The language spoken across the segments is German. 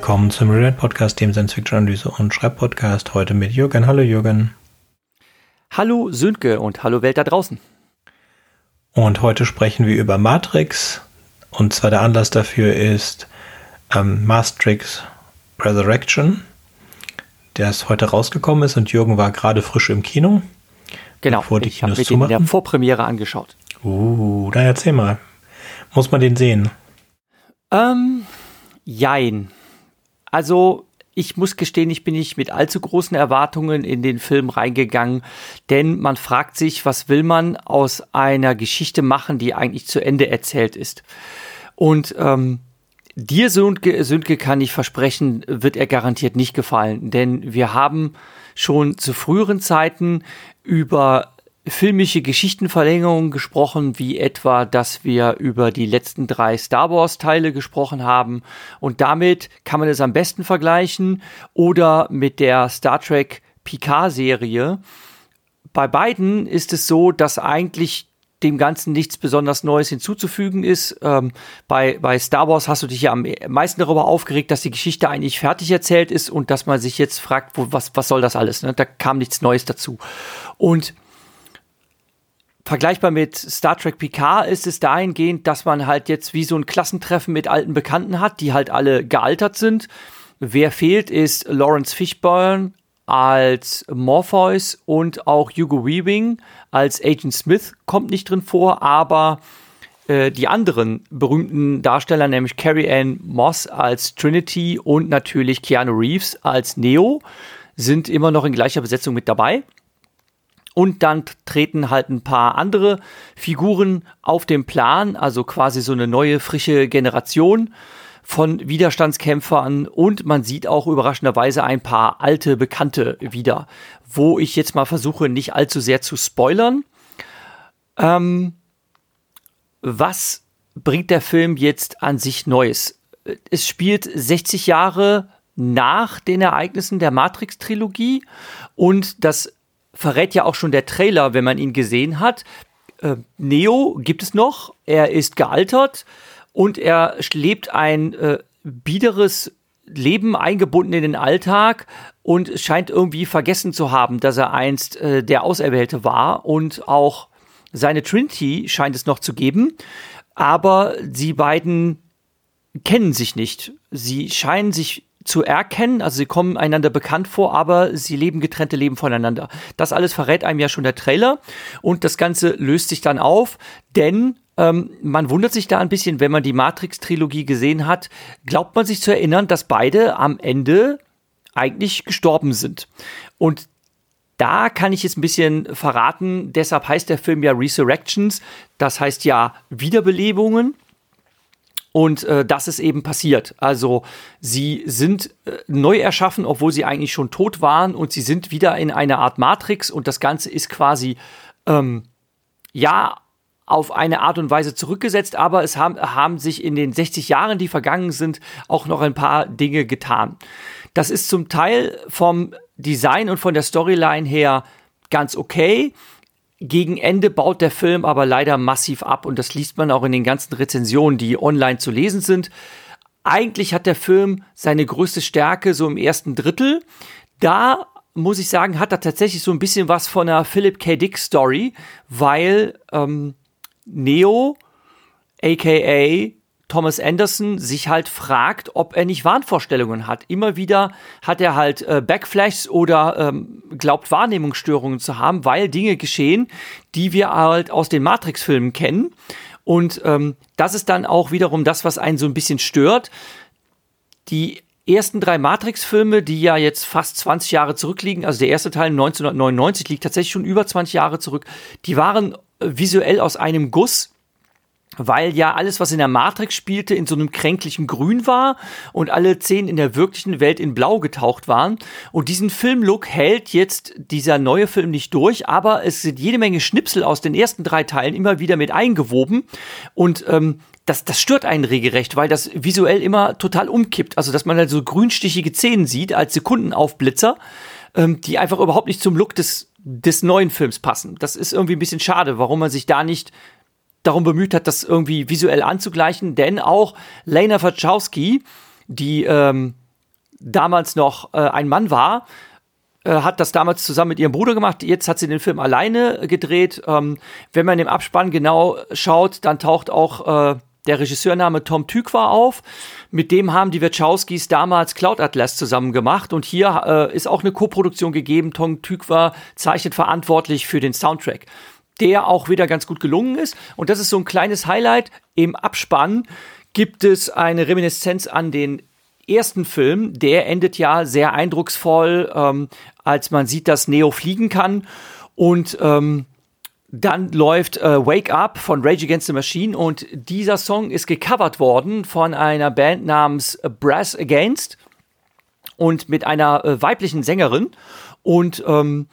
willkommen zum Read Podcast, dem Science-Fiction-Analyse und Schreibpodcast. Heute mit Jürgen. Hallo Jürgen. Hallo Sönke und hallo Welt da draußen. Und heute sprechen wir über Matrix. Und zwar der Anlass dafür ist ähm, Matrix Resurrection, der ist heute rausgekommen ist und Jürgen war gerade frisch im Kino. Genau, ich habe mir den in der Vorpremiere angeschaut. Uh, dann erzähl mal. Muss man den sehen? Ähm, jein. Also, ich muss gestehen, ich bin nicht mit allzu großen Erwartungen in den Film reingegangen, denn man fragt sich, was will man aus einer Geschichte machen, die eigentlich zu Ende erzählt ist. Und ähm, dir, Sönke, Sönke, kann ich versprechen, wird er garantiert nicht gefallen, denn wir haben schon zu früheren Zeiten über filmische Geschichtenverlängerungen gesprochen, wie etwa, dass wir über die letzten drei Star Wars-Teile gesprochen haben. Und damit kann man es am besten vergleichen. Oder mit der Star Trek Picard-Serie. Bei beiden ist es so, dass eigentlich dem Ganzen nichts besonders Neues hinzuzufügen ist. Ähm, bei, bei Star Wars hast du dich ja am meisten darüber aufgeregt, dass die Geschichte eigentlich fertig erzählt ist und dass man sich jetzt fragt, wo, was, was soll das alles? Ne? Da kam nichts Neues dazu. Und Vergleichbar mit Star Trek Picard ist es dahingehend, dass man halt jetzt wie so ein Klassentreffen mit alten Bekannten hat, die halt alle gealtert sind. Wer fehlt, ist Lawrence Fishburne als Morpheus und auch Hugo Weaving als Agent Smith kommt nicht drin vor, aber äh, die anderen berühmten Darsteller, nämlich Carrie Ann Moss als Trinity und natürlich Keanu Reeves als Neo, sind immer noch in gleicher Besetzung mit dabei. Und dann treten halt ein paar andere Figuren auf den Plan, also quasi so eine neue, frische Generation von Widerstandskämpfern und man sieht auch überraschenderweise ein paar alte Bekannte wieder, wo ich jetzt mal versuche, nicht allzu sehr zu spoilern. Ähm, was bringt der Film jetzt an sich Neues? Es spielt 60 Jahre nach den Ereignissen der Matrix-Trilogie und das verrät ja auch schon der Trailer, wenn man ihn gesehen hat. Äh, Neo gibt es noch, er ist gealtert und er lebt ein äh, biederes Leben eingebunden in den Alltag und scheint irgendwie vergessen zu haben, dass er einst äh, der Auserwählte war und auch seine Trinity scheint es noch zu geben, aber sie beiden kennen sich nicht. Sie scheinen sich zu erkennen. Also sie kommen einander bekannt vor, aber sie leben getrennte Leben voneinander. Das alles verrät einem ja schon der Trailer und das Ganze löst sich dann auf, denn ähm, man wundert sich da ein bisschen, wenn man die Matrix-Trilogie gesehen hat, glaubt man sich zu erinnern, dass beide am Ende eigentlich gestorben sind. Und da kann ich jetzt ein bisschen verraten, deshalb heißt der Film ja Resurrections, das heißt ja Wiederbelebungen. Und äh, das ist eben passiert. Also sie sind äh, neu erschaffen, obwohl sie eigentlich schon tot waren und sie sind wieder in einer Art Matrix und das Ganze ist quasi ähm, ja auf eine Art und Weise zurückgesetzt, aber es haben, haben sich in den 60 Jahren, die vergangen sind, auch noch ein paar Dinge getan. Das ist zum Teil vom Design und von der Storyline her ganz okay. Gegen Ende baut der Film aber leider massiv ab und das liest man auch in den ganzen Rezensionen, die online zu lesen sind. Eigentlich hat der Film seine größte Stärke so im ersten Drittel. Da muss ich sagen, hat er tatsächlich so ein bisschen was von einer Philip K. Dick Story, weil ähm, Neo, aka Thomas Anderson sich halt fragt, ob er nicht Wahnvorstellungen hat. Immer wieder hat er halt äh, Backflashs oder ähm, glaubt Wahrnehmungsstörungen zu haben, weil Dinge geschehen, die wir halt aus den Matrix-Filmen kennen. Und ähm, das ist dann auch wiederum das, was einen so ein bisschen stört. Die ersten drei Matrix-Filme, die ja jetzt fast 20 Jahre zurückliegen, also der erste Teil 1999 liegt tatsächlich schon über 20 Jahre zurück, die waren äh, visuell aus einem Guss weil ja alles, was in der Matrix spielte, in so einem kränklichen Grün war und alle Szenen in der wirklichen Welt in Blau getaucht waren. Und diesen Filmlook hält jetzt dieser neue Film nicht durch, aber es sind jede Menge Schnipsel aus den ersten drei Teilen immer wieder mit eingewoben und ähm, das, das stört einen regelrecht, weil das visuell immer total umkippt. Also, dass man halt so grünstichige Szenen sieht als Sekundenaufblitzer, ähm, die einfach überhaupt nicht zum Look des, des neuen Films passen. Das ist irgendwie ein bisschen schade, warum man sich da nicht darum bemüht hat, das irgendwie visuell anzugleichen, denn auch Lena Wachowski, die ähm, damals noch äh, ein Mann war, äh, hat das damals zusammen mit ihrem Bruder gemacht. Jetzt hat sie den Film alleine gedreht. Ähm, wenn man im Abspann genau schaut, dann taucht auch äh, der Regisseurname Tom Tykwer auf. Mit dem haben die Wachowskis damals Cloud Atlas zusammen gemacht und hier äh, ist auch eine Koproduktion gegeben. Tom Tykwer zeichnet verantwortlich für den Soundtrack, der auch wieder ganz gut gelungen ist. Und das ist so ein kleines Highlight. Im Abspann gibt es eine Reminiszenz an den ersten Film. Der endet ja sehr eindrucksvoll, ähm, als man sieht, dass Neo fliegen kann. Und ähm, dann läuft äh, Wake Up von Rage Against the Machine und dieser Song ist gecovert worden von einer Band namens Brass Against und mit einer äh, weiblichen Sängerin. Und ähm,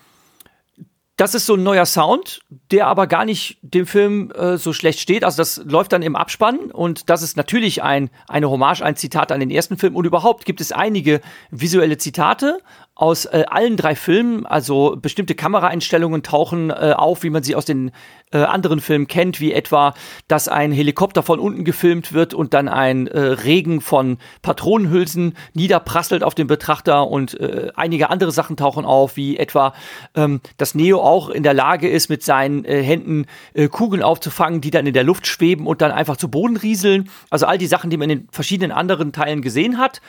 das ist so ein neuer Sound, der aber gar nicht dem Film äh, so schlecht steht. Also das läuft dann im Abspann und das ist natürlich ein, eine Hommage, ein Zitat an den ersten Film. Und überhaupt gibt es einige visuelle Zitate aus äh, allen drei Filmen. Also bestimmte Kameraeinstellungen tauchen äh, auf, wie man sie aus den äh, anderen Filmen kennt, wie etwa, dass ein Helikopter von unten gefilmt wird und dann ein äh, Regen von Patronenhülsen niederprasselt auf den Betrachter und äh, einige andere Sachen tauchen auf, wie etwa, ähm, dass Neo auch in der Lage ist, mit seinen äh, Händen Kugeln aufzufangen, die dann in der Luft schweben und dann einfach zu Boden rieseln. Also all die Sachen, die man in den verschiedenen anderen Teilen gesehen hat.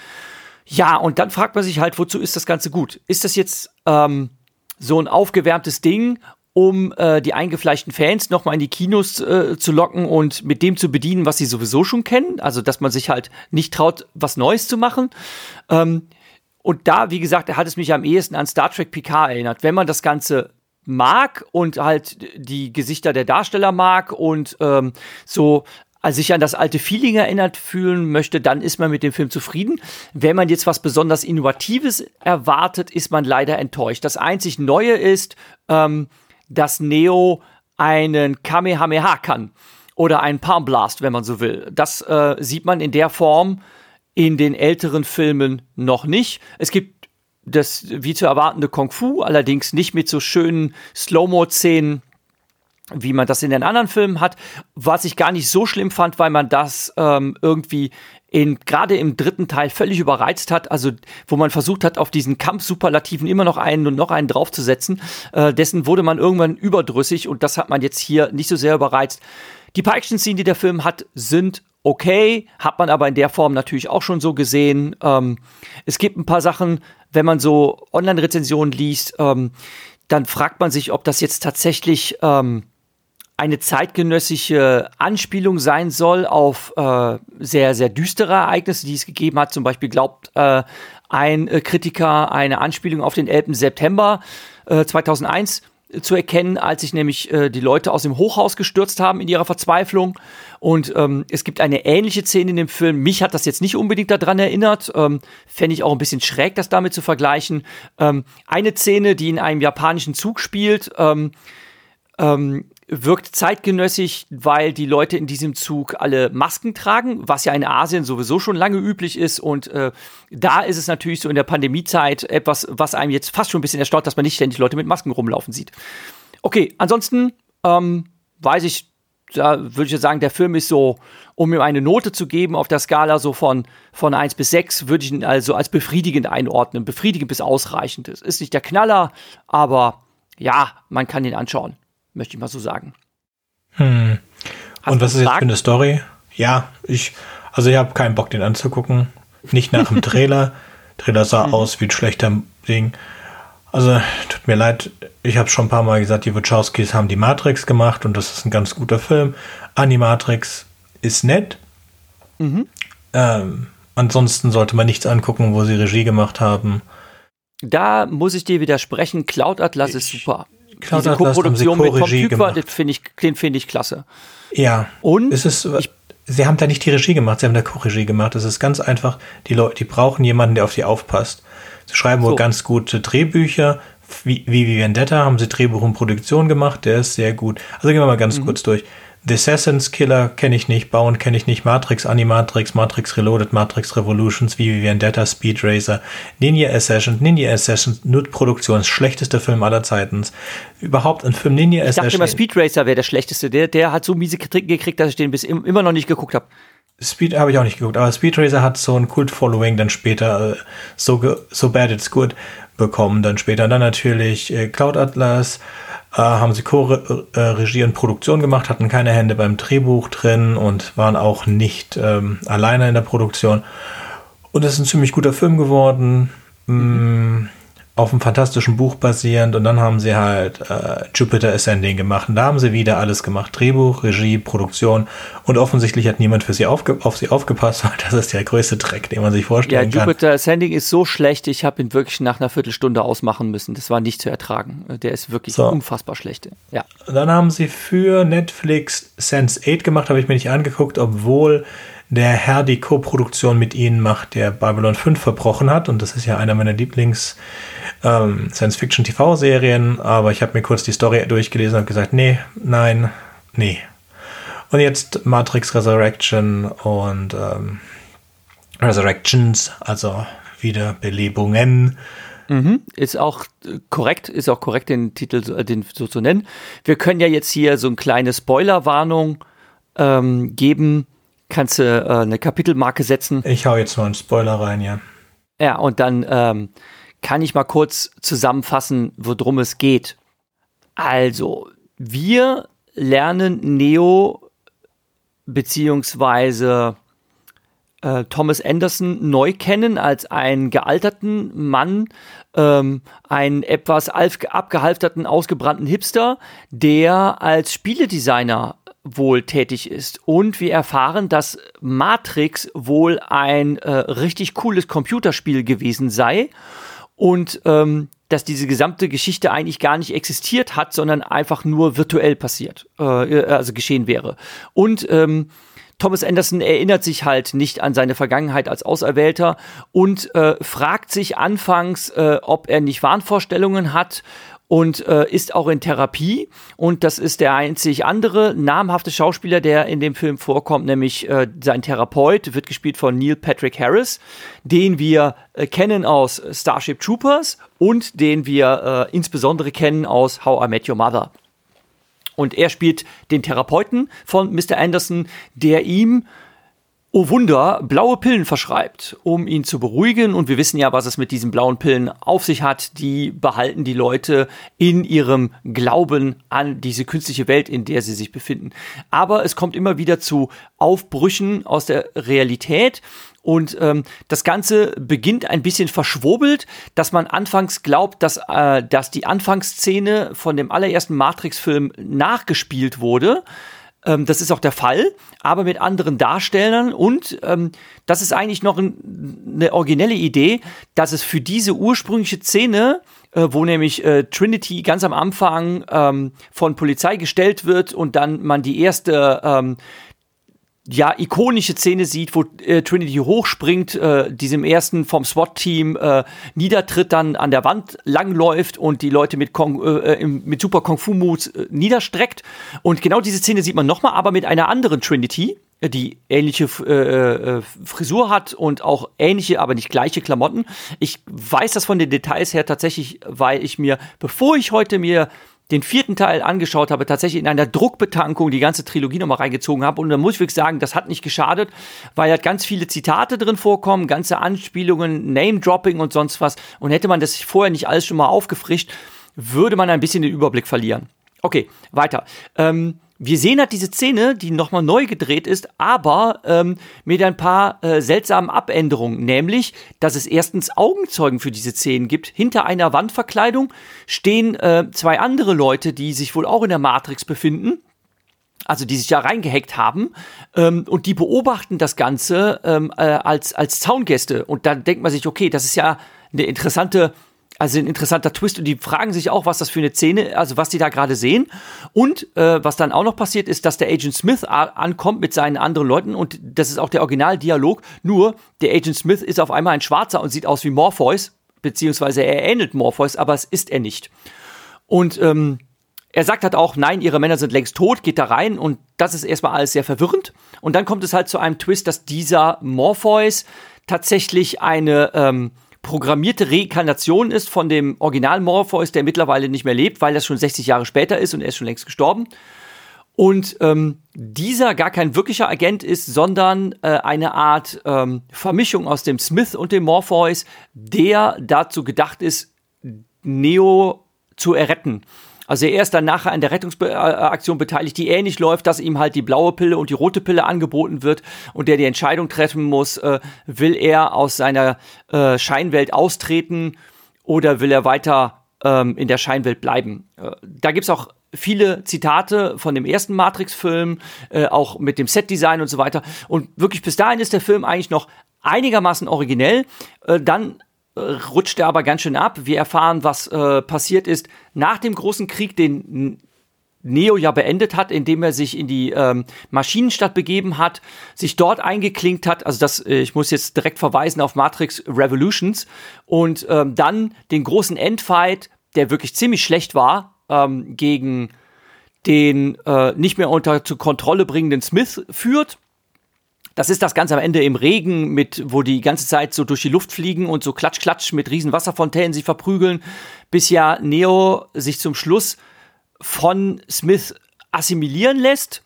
Ja, und dann fragt man sich halt, wozu ist das Ganze gut? Ist das jetzt ähm, so ein aufgewärmtes Ding, um äh, die eingefleischten Fans nochmal in die Kinos äh, zu locken und mit dem zu bedienen, was sie sowieso schon kennen? Also, dass man sich halt nicht traut, was Neues zu machen. Ähm, und da, wie gesagt, hat es mich am ehesten an Star Trek Picard erinnert. Wenn man das Ganze mag und halt die Gesichter der Darsteller mag und ähm, so sich an das alte Feeling erinnert fühlen möchte, dann ist man mit dem Film zufrieden. Wenn man jetzt was besonders Innovatives erwartet, ist man leider enttäuscht. Das einzig Neue ist, ähm, dass Neo einen Kamehameha kann oder einen Palm Blast, wenn man so will. Das äh, sieht man in der Form in den älteren Filmen noch nicht. Es gibt das wie zu erwartende Kung Fu, allerdings nicht mit so schönen Slow-Mo-Szenen wie man das in den anderen Filmen hat, was ich gar nicht so schlimm fand, weil man das ähm, irgendwie in gerade im dritten Teil völlig überreizt hat, also wo man versucht hat, auf diesen Kampfsuperlativen immer noch einen und noch einen draufzusetzen, äh, dessen wurde man irgendwann überdrüssig und das hat man jetzt hier nicht so sehr überreizt. Die paar Action-Szenen, die der Film hat, sind okay, hat man aber in der Form natürlich auch schon so gesehen. Ähm, es gibt ein paar Sachen, wenn man so Online-Rezensionen liest, ähm, dann fragt man sich, ob das jetzt tatsächlich ähm, eine zeitgenössische Anspielung sein soll auf äh, sehr, sehr düstere Ereignisse, die es gegeben hat. Zum Beispiel glaubt äh, ein äh, Kritiker eine Anspielung auf den 11. September 2001 äh, zu erkennen, als sich nämlich äh, die Leute aus dem Hochhaus gestürzt haben in ihrer Verzweiflung. Und ähm, es gibt eine ähnliche Szene in dem Film. Mich hat das jetzt nicht unbedingt daran erinnert. Ähm, Fände ich auch ein bisschen schräg, das damit zu vergleichen. Ähm, eine Szene, die in einem japanischen Zug spielt, ähm, ähm, wirkt zeitgenössisch, weil die Leute in diesem Zug alle Masken tragen, was ja in Asien sowieso schon lange üblich ist. Und äh, da ist es natürlich so in der Pandemiezeit etwas, was einem jetzt fast schon ein bisschen erstaunt, dass man nicht ständig Leute mit Masken rumlaufen sieht. Okay, ansonsten ähm, weiß ich, da würde ich sagen, der Film ist so, um ihm eine Note zu geben auf der Skala so von, von 1 bis 6, würde ich ihn also als befriedigend einordnen. Befriedigend bis ausreichend. Es ist nicht der Knaller, aber ja, man kann ihn anschauen möchte ich mal so sagen. Hm. Und was ist jetzt für eine Story? Ja, ich, also ich habe keinen Bock, den anzugucken. Nicht nach dem Trailer. Trailer sah mhm. aus wie ein schlechter Ding. Also, tut mir leid, ich habe schon ein paar Mal gesagt, die Wachowskis haben die Matrix gemacht und das ist ein ganz guter Film. Animatrix ist nett. Mhm. Ähm, ansonsten sollte man nichts angucken, wo sie Regie gemacht haben. Da muss ich dir widersprechen. Cloud Atlas ich, ist super. Cloud Diese Co-Produktion mit Tykwer, den finde ich, den finde ich klasse. Ja. Und es ist, ich, sie haben da nicht die Regie gemacht, sie haben da Co-Regie gemacht. Es ist ganz einfach, die Leute, die brauchen jemanden, der auf sie aufpasst. Sie schreiben so. wohl ganz gute Drehbücher. Wie, wie Vendetta haben sie Drehbuch und Produktion gemacht, der ist sehr gut. Also gehen wir mal ganz mhm. kurz durch. The Assassin's Killer kenne ich nicht, Bauen kenne ich nicht, Matrix, Animatrix, Matrix Reloaded, Matrix Revolutions, Vivi Vendetta, Speed Racer, Ninja Assassin, Ninja Assassin, nur Produktions, schlechtester Film aller Zeiten. Überhaupt ein Film Ninja Assassin. Ich dachte immer, Speed Racer wäre der schlechteste. Der, der hat so miese Kritik gekriegt, dass ich den bis immer noch nicht geguckt habe. Speed habe ich auch nicht geguckt, aber Speed Racer hat so ein Kult-Following dann später, äh, so, so Bad It's Good, bekommen dann später. Dann natürlich äh, Cloud Atlas, äh, haben sie Co-Regie und Produktion gemacht, hatten keine Hände beim Drehbuch drin und waren auch nicht ähm, alleine in der Produktion. Und es ist ein ziemlich guter Film geworden. Mhm auf einem fantastischen Buch basierend und dann haben sie halt äh, Jupiter Ascending gemacht und da haben sie wieder alles gemacht. Drehbuch, Regie, Produktion und offensichtlich hat niemand für sie auf sie aufgepasst, weil das ist der größte Dreck, den man sich vorstellen ja, kann. Ja, Jupiter Ascending ist so schlecht, ich habe ihn wirklich nach einer Viertelstunde ausmachen müssen. Das war nicht zu ertragen. Der ist wirklich so. unfassbar schlecht. Ja. Dann haben sie für Netflix Sense 8 gemacht, habe ich mir nicht angeguckt, obwohl der Herr die Co-Produktion mit ihnen macht, der Babylon 5 verbrochen hat und das ist ja einer meiner Lieblings- ähm, aber ich habe mir kurz die Story durchgelesen und gesagt, nee, nein, nee. Und jetzt Matrix Resurrection und ähm, Resurrections, also Wiederbelebungen. Mhm, ist auch korrekt, ist auch korrekt, den Titel äh, den so zu nennen. Wir können ja jetzt hier so eine kleine Spoilerwarnung ähm, geben. Kannst du äh, eine Kapitelmarke setzen? Ich hau jetzt mal einen Spoiler rein, ja. Ja, und dann ähm, kann ich mal kurz zusammenfassen, worum es geht. Also, wir lernen Neo beziehungsweise äh, Thomas Anderson neu kennen als einen gealterten Mann, ähm, einen etwas abgehalfterten, ausgebrannten Hipster, der als Spieledesigner wohl tätig ist. Und wir erfahren, dass Matrix wohl ein äh, richtig cooles Computerspiel gewesen sei und ähm, dass diese gesamte Geschichte eigentlich gar nicht existiert hat, sondern einfach nur virtuell passiert, äh, also geschehen wäre. Und ähm, Thomas Anderson erinnert sich halt nicht an seine Vergangenheit als Auserwählter und äh, fragt sich anfangs, äh, ob er nicht Wahnvorstellungen hat und äh, ist auch in Therapie. Und das ist der einzig andere namhafte Schauspieler, der in dem Film vorkommt, nämlich äh, sein Therapeut, wird gespielt von Neil Patrick Harris, den wir äh, kennen aus Starship Troopers und den wir äh, insbesondere kennen aus How I Met Your Mother. Und er spielt den Therapeuten von Mr. Anderson, der ihm oh Wunder, blaue Pillen verschreibt, um ihn zu beruhigen. Und wir wissen ja, was es mit diesen blauen Pillen auf sich hat. Die behalten die Leute in ihrem Glauben an diese künstliche Welt, in der sie sich befinden. Aber es kommt immer wieder zu Aufbrüchen aus der Realität. Und ähm, das Ganze beginnt ein bisschen verschwurbelt, dass man anfangs glaubt, dass, äh, dass die Anfangsszene von dem allerersten Matrix-Film nachgespielt wurde. Ähm, das ist auch der Fall, aber mit anderen Darstellern und ähm, das ist eigentlich noch ein, eine originelle Idee, dass es für diese ursprüngliche Szene äh, wo nämlich äh, Trinity ganz am Anfang ähm, von Polizei gestellt wird und dann man die erste ähm, ja, ikonische Szene sieht, wo äh, Trinity hochspringt, äh, diesem ersten vom SWAT-Team äh, niedertritt, dann an der Wand langläuft und die Leute mit, Kong, äh, äh mit super Kung-Fu-Moves äh, niederstreckt. Und genau diese Szene sieht man nochmal, aber mit einer anderen Trinity, äh, die ähnliche äh, Frisur hat und auch ähnliche, aber nicht gleiche Klamotten. Ich weiß das von den Details her tatsächlich, weil ich mir, bevor ich heute mir den vierten Teil angeschaut habe, tatsächlich in einer Druckbetankung die ganze Trilogie nochmal reingezogen habe. Und da muss ich wirklich sagen, das hat nicht geschadet, weil halt ganz viele Zitate drin vorkommen, ganze Anspielungen, Name-Dropping und sonst was. Und hätte man das vorher nicht alles schon mal aufgefrischt, würde man ein bisschen den Überblick verlieren. Okay, weiter. Ähm, wir sehen halt diese Szene, die nochmal neu gedreht ist, aber ähm, mit ein paar äh, seltsamen Abänderungen. Nämlich, dass es erstens Augenzeugen für diese Szenen gibt. Hinter einer Wandverkleidung stehen äh, zwei andere Leute, die sich wohl auch in der Matrix befinden. Also die sich da reingehackt haben ähm, und die beobachten das Ganze ähm, äh, als, als Zaungäste. Und dann denkt man sich, okay, das ist ja eine interessante also ein interessanter Twist und die fragen sich auch, was das für eine Szene, also was die da gerade sehen. Und äh, was dann auch noch passiert ist, dass der Agent Smith ankommt mit seinen anderen Leuten und das ist auch der Originaldialog. Nur der Agent Smith ist auf einmal ein Schwarzer und sieht aus wie Morpheus, beziehungsweise er ähnelt Morpheus, aber es ist er nicht. Und ähm, er sagt halt auch, nein, ihre Männer sind längst tot, geht da rein und das ist erstmal alles sehr verwirrend. Und dann kommt es halt zu einem Twist, dass dieser Morpheus tatsächlich eine ähm, programmierte Reinkarnation ist von dem Original Morpheus, der mittlerweile nicht mehr lebt, weil das schon 60 Jahre später ist und er ist schon längst gestorben. Und ähm, dieser gar kein wirklicher Agent ist, sondern äh, eine Art ähm, Vermischung aus dem Smith und dem Morpheus, der dazu gedacht ist, Neo zu erretten. Also er ist dann nachher an der Rettungsaktion beteiligt, die ähnlich läuft, dass ihm halt die blaue Pille und die rote Pille angeboten wird und der die Entscheidung treffen muss, äh, will er aus seiner äh, Scheinwelt austreten oder will er weiter ähm, in der Scheinwelt bleiben. Äh, da gibt's auch viele Zitate von dem ersten Matrix-Film, äh, auch mit dem Set-Design und so weiter. Und wirklich bis dahin ist der Film eigentlich noch einigermaßen originell. Äh, dann rutscht er aber ganz schön ab. Wir erfahren, was äh, passiert ist nach dem großen Krieg, den Neo ja beendet hat, indem er sich in die ähm, Maschinenstadt begeben hat, sich dort eingeklinkt hat. Also das, äh, ich muss jetzt direkt verweisen auf Matrix Revolutions und ähm, dann den großen Endfight, der wirklich ziemlich schlecht war, ähm, gegen den äh, nicht mehr unter zur Kontrolle bringenden Smith führt das ist das Ganze am Ende im Regen, mit, wo die ganze Zeit so durch die Luft fliegen und so klatsch, klatsch mit riesen Wasserfontänen sich verprügeln, bis ja Neo sich zum Schluss von Smith assimilieren lässt,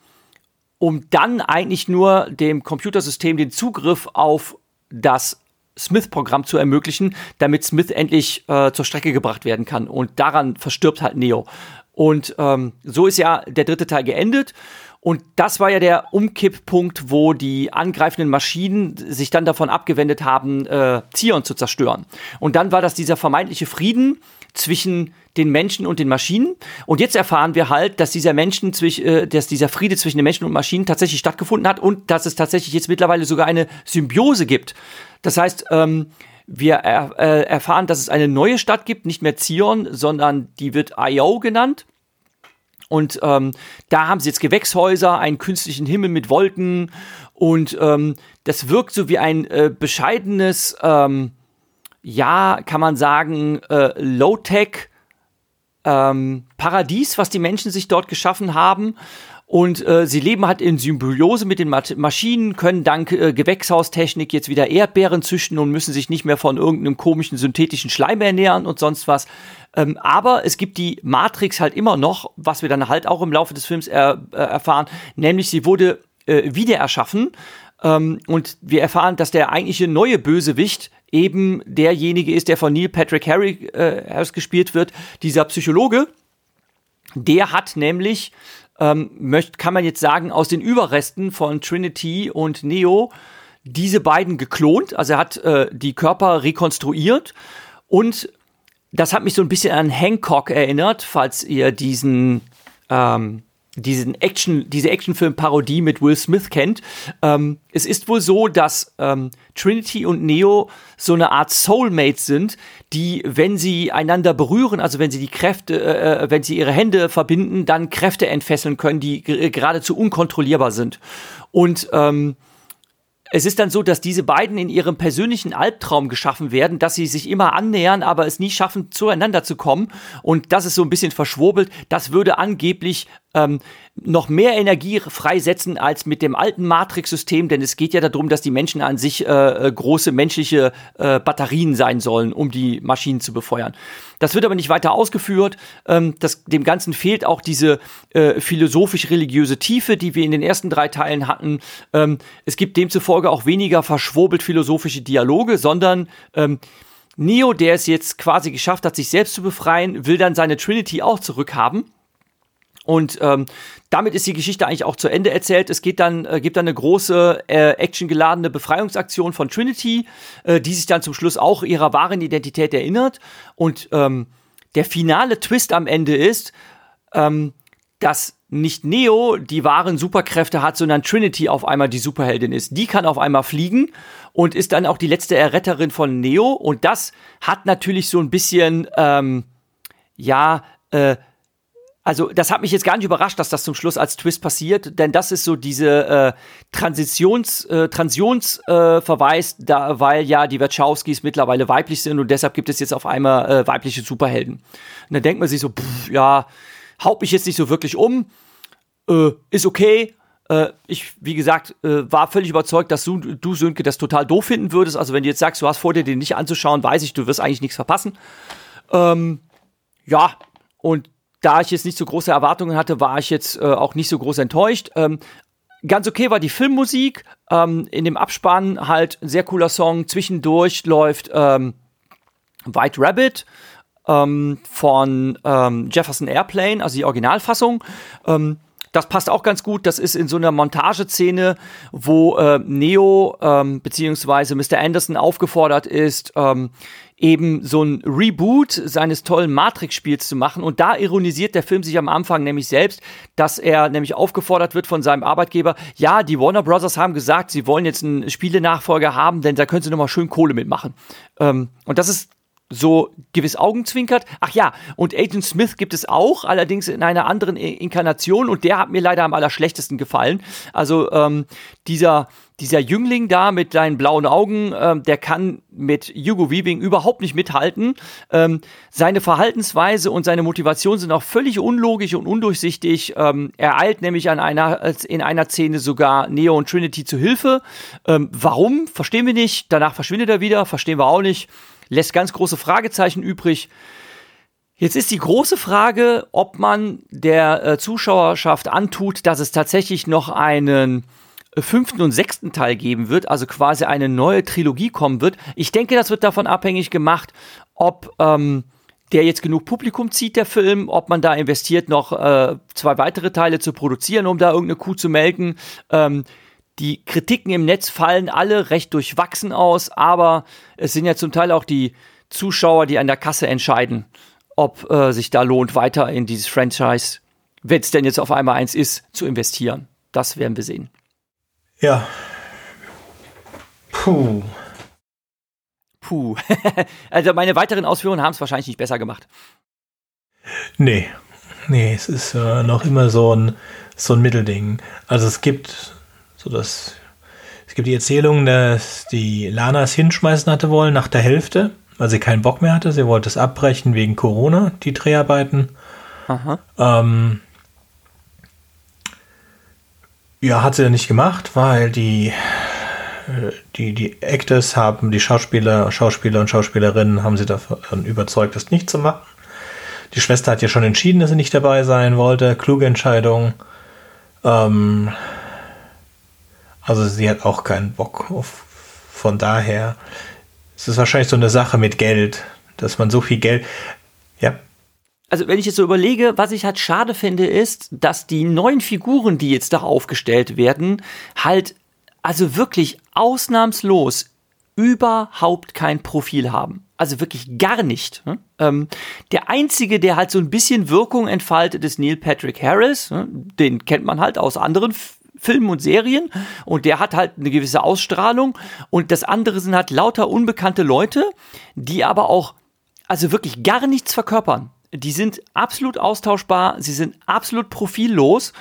um dann eigentlich nur dem Computersystem den Zugriff auf das Smith-Programm zu ermöglichen, damit Smith endlich äh, zur Strecke gebracht werden kann. Und daran verstirbt halt Neo. Und ähm, so ist ja der dritte Teil geendet. Und das war ja der Umkipppunkt, wo die angreifenden Maschinen sich dann davon abgewendet haben, äh, Zion zu zerstören. Und dann war das dieser vermeintliche Frieden zwischen den Menschen und den Maschinen. Und jetzt erfahren wir halt, dass dieser Menschen äh, dass dieser Friede zwischen den Menschen und Maschinen tatsächlich stattgefunden hat und dass es tatsächlich jetzt mittlerweile sogar eine Symbiose gibt. Das heißt, ähm, wir er, äh, erfahren, dass es eine neue Stadt gibt, nicht mehr Zion, sondern die wird Io genannt. Und ähm, da haben sie jetzt Gewächshäuser, einen künstlichen Himmel mit Wolken und ähm, das wirkt so wie ein äh, bescheidenes, ähm, ja, kann man sagen, äh, Low-Tech ähm, Paradies, was die Menschen sich dort geschaffen haben. Und äh, sie leben halt in Symbiose mit den Maschinen, können dank äh, Gewächshaustechnik jetzt wieder Erdbeeren züchten und müssen sich nicht mehr von irgendeinem komischen synthetischen Schleim ernähren und sonst was. Ähm, aber es gibt die Matrix halt immer noch, was wir dann halt auch im Laufe des Films er, äh, erfahren, nämlich sie wurde äh, wieder erschaffen. Ähm, und wir erfahren, dass der eigentliche neue Bösewicht eben derjenige ist, der von Neil Patrick Harry äh, ausgespielt wird, dieser Psychologe. Der hat nämlich ähm, möcht, kann man jetzt sagen, aus den Überresten von Trinity und Neo diese beiden geklont. Also er hat äh, die Körper rekonstruiert und das hat mich so ein bisschen an Hancock erinnert, falls ihr diesen ähm, diesen Action, diese Actionfilm-Parodie mit Will Smith kennt. Ähm, es ist wohl so, dass ähm, Trinity und Neo so eine Art Soulmates sind, die, wenn sie einander berühren, also wenn sie die Kräfte, äh, äh wenn sie ihre Hände verbinden, dann Kräfte entfesseln können, die geradezu unkontrollierbar sind. Und ähm, es ist dann so, dass diese beiden in ihrem persönlichen Albtraum geschaffen werden, dass sie sich immer annähern, aber es nie schaffen, zueinander zu kommen. Und das ist so ein bisschen verschwurbelt. Das würde angeblich ähm, noch mehr Energie freisetzen als mit dem alten Matrix-System, denn es geht ja darum, dass die Menschen an sich äh, äh, große menschliche äh, Batterien sein sollen, um die Maschinen zu befeuern. Das wird aber nicht weiter ausgeführt. Ähm, das, dem Ganzen fehlt auch diese äh, philosophisch-religiöse Tiefe, die wir in den ersten drei Teilen hatten. Ähm, es gibt demzufolge auch weniger verschwurbelt philosophische Dialoge, sondern ähm, Neo, der es jetzt quasi geschafft hat, sich selbst zu befreien, will dann seine Trinity auch zurückhaben und ähm, damit ist die Geschichte eigentlich auch zu Ende erzählt. Es geht dann, äh, gibt dann eine große äh, actiongeladene Befreiungsaktion von Trinity, äh, die sich dann zum Schluss auch ihrer wahren Identität erinnert. Und ähm, der finale Twist am Ende ist, ähm, dass nicht Neo die wahren Superkräfte hat, sondern Trinity auf einmal die Superheldin ist. Die kann auf einmal fliegen und ist dann auch die letzte Erretterin von Neo. Und das hat natürlich so ein bisschen, ähm, ja, äh, also das hat mich jetzt gar nicht überrascht, dass das zum Schluss als Twist passiert, denn das ist so diese äh, Transitions, äh, Transionsverweis, äh, da, weil ja die Wachowskis mittlerweile weiblich sind und deshalb gibt es jetzt auf einmal äh, weibliche Superhelden. Und dann denkt man sich so, pff, ja, haut mich jetzt nicht so wirklich um, äh, ist okay. Äh, ich, wie gesagt, äh, war völlig überzeugt, dass du, du, Sönke, das total doof finden würdest. Also wenn du jetzt sagst, du hast vor dir den nicht anzuschauen, weiß ich, du wirst eigentlich nichts verpassen. Ähm, ja, und da ich jetzt nicht so große Erwartungen hatte, war ich jetzt äh, auch nicht so groß enttäuscht. Ähm, ganz okay war die Filmmusik. Ähm, in dem Abspann halt ein sehr cooler Song. Zwischendurch läuft ähm, White Rabbit ähm, von ähm, Jefferson Airplane, also die Originalfassung. Ähm, das passt auch ganz gut. Das ist in so einer Montageszene, wo äh, Neo beziehungsweise Mr. Anderson aufgefordert ist, eben so ein Reboot seines tollen Matrix-Spiels zu machen. Und da ironisiert der Film sich am Anfang nämlich selbst, dass er nämlich aufgefordert wird von seinem Arbeitgeber, ja, die Warner Brothers haben gesagt, sie wollen jetzt einen Spielenachfolger haben, denn da können sie nochmal schön Kohle mitmachen. Ähm, und das ist so gewiss Augenzwinkert. Ach ja, und Agent Smith gibt es auch, allerdings in einer anderen Inkarnation und der hat mir leider am allerschlechtesten gefallen. Also ähm, dieser, dieser Jüngling da mit seinen blauen Augen, ähm, der kann mit Hugo Weaving überhaupt nicht mithalten. Ähm, seine Verhaltensweise und seine Motivation sind auch völlig unlogisch und undurchsichtig. Ähm, er eilt nämlich an einer, in einer Szene sogar Neo und Trinity zu Hilfe. Ähm, warum? Verstehen wir nicht. Danach verschwindet er wieder. Verstehen wir auch nicht lässt ganz große Fragezeichen übrig. Jetzt ist die große Frage, ob man der äh, Zuschauerschaft antut, dass es tatsächlich noch einen äh, fünften und sechsten Teil geben wird, also quasi eine neue Trilogie kommen wird. Ich denke, das wird davon abhängig gemacht, ob ähm, der jetzt genug Publikum zieht, der Film, ob man da investiert, noch äh, zwei weitere Teile zu produzieren, um da irgendeine Kuh zu melken. Ähm, die Kritiken im Netz fallen alle recht durchwachsen aus, aber es sind ja zum Teil auch die Zuschauer, die an der Kasse entscheiden, ob äh, sich da lohnt, weiter in dieses Franchise, wenn es denn jetzt auf einmal eins ist, zu investieren. Das werden wir sehen. Ja. Puh. Puh. also meine weiteren Ausführungen haben es wahrscheinlich nicht besser gemacht. Nee. Nee, es ist äh, noch immer so ein, so ein Mittelding. Also es gibt so dass es gibt die Erzählung, dass die Lana es hinschmeißen hatte wollen nach der Hälfte, weil sie keinen Bock mehr hatte. Sie wollte es abbrechen wegen Corona, die Dreharbeiten. Ähm, ja, hat sie nicht gemacht, weil die, äh, die, die Actors haben, die Schauspieler, Schauspieler und Schauspielerinnen haben sie davon überzeugt, das nicht zu machen. Die Schwester hat ja schon entschieden, dass sie nicht dabei sein wollte. Kluge Entscheidung. Ähm, also sie hat auch keinen Bock auf. Von daher es ist wahrscheinlich so eine Sache mit Geld, dass man so viel Geld. Ja. Also wenn ich jetzt so überlege, was ich halt schade finde, ist, dass die neuen Figuren, die jetzt da aufgestellt werden, halt also wirklich ausnahmslos überhaupt kein Profil haben. Also wirklich gar nicht. Ne? Ähm, der einzige, der halt so ein bisschen Wirkung entfaltet, ist Neil Patrick Harris. Ne? Den kennt man halt aus anderen Filmen und Serien und der hat halt eine gewisse Ausstrahlung und das andere sind halt lauter unbekannte Leute, die aber auch also wirklich gar nichts verkörpern. Die sind absolut austauschbar, sie sind absolut profillos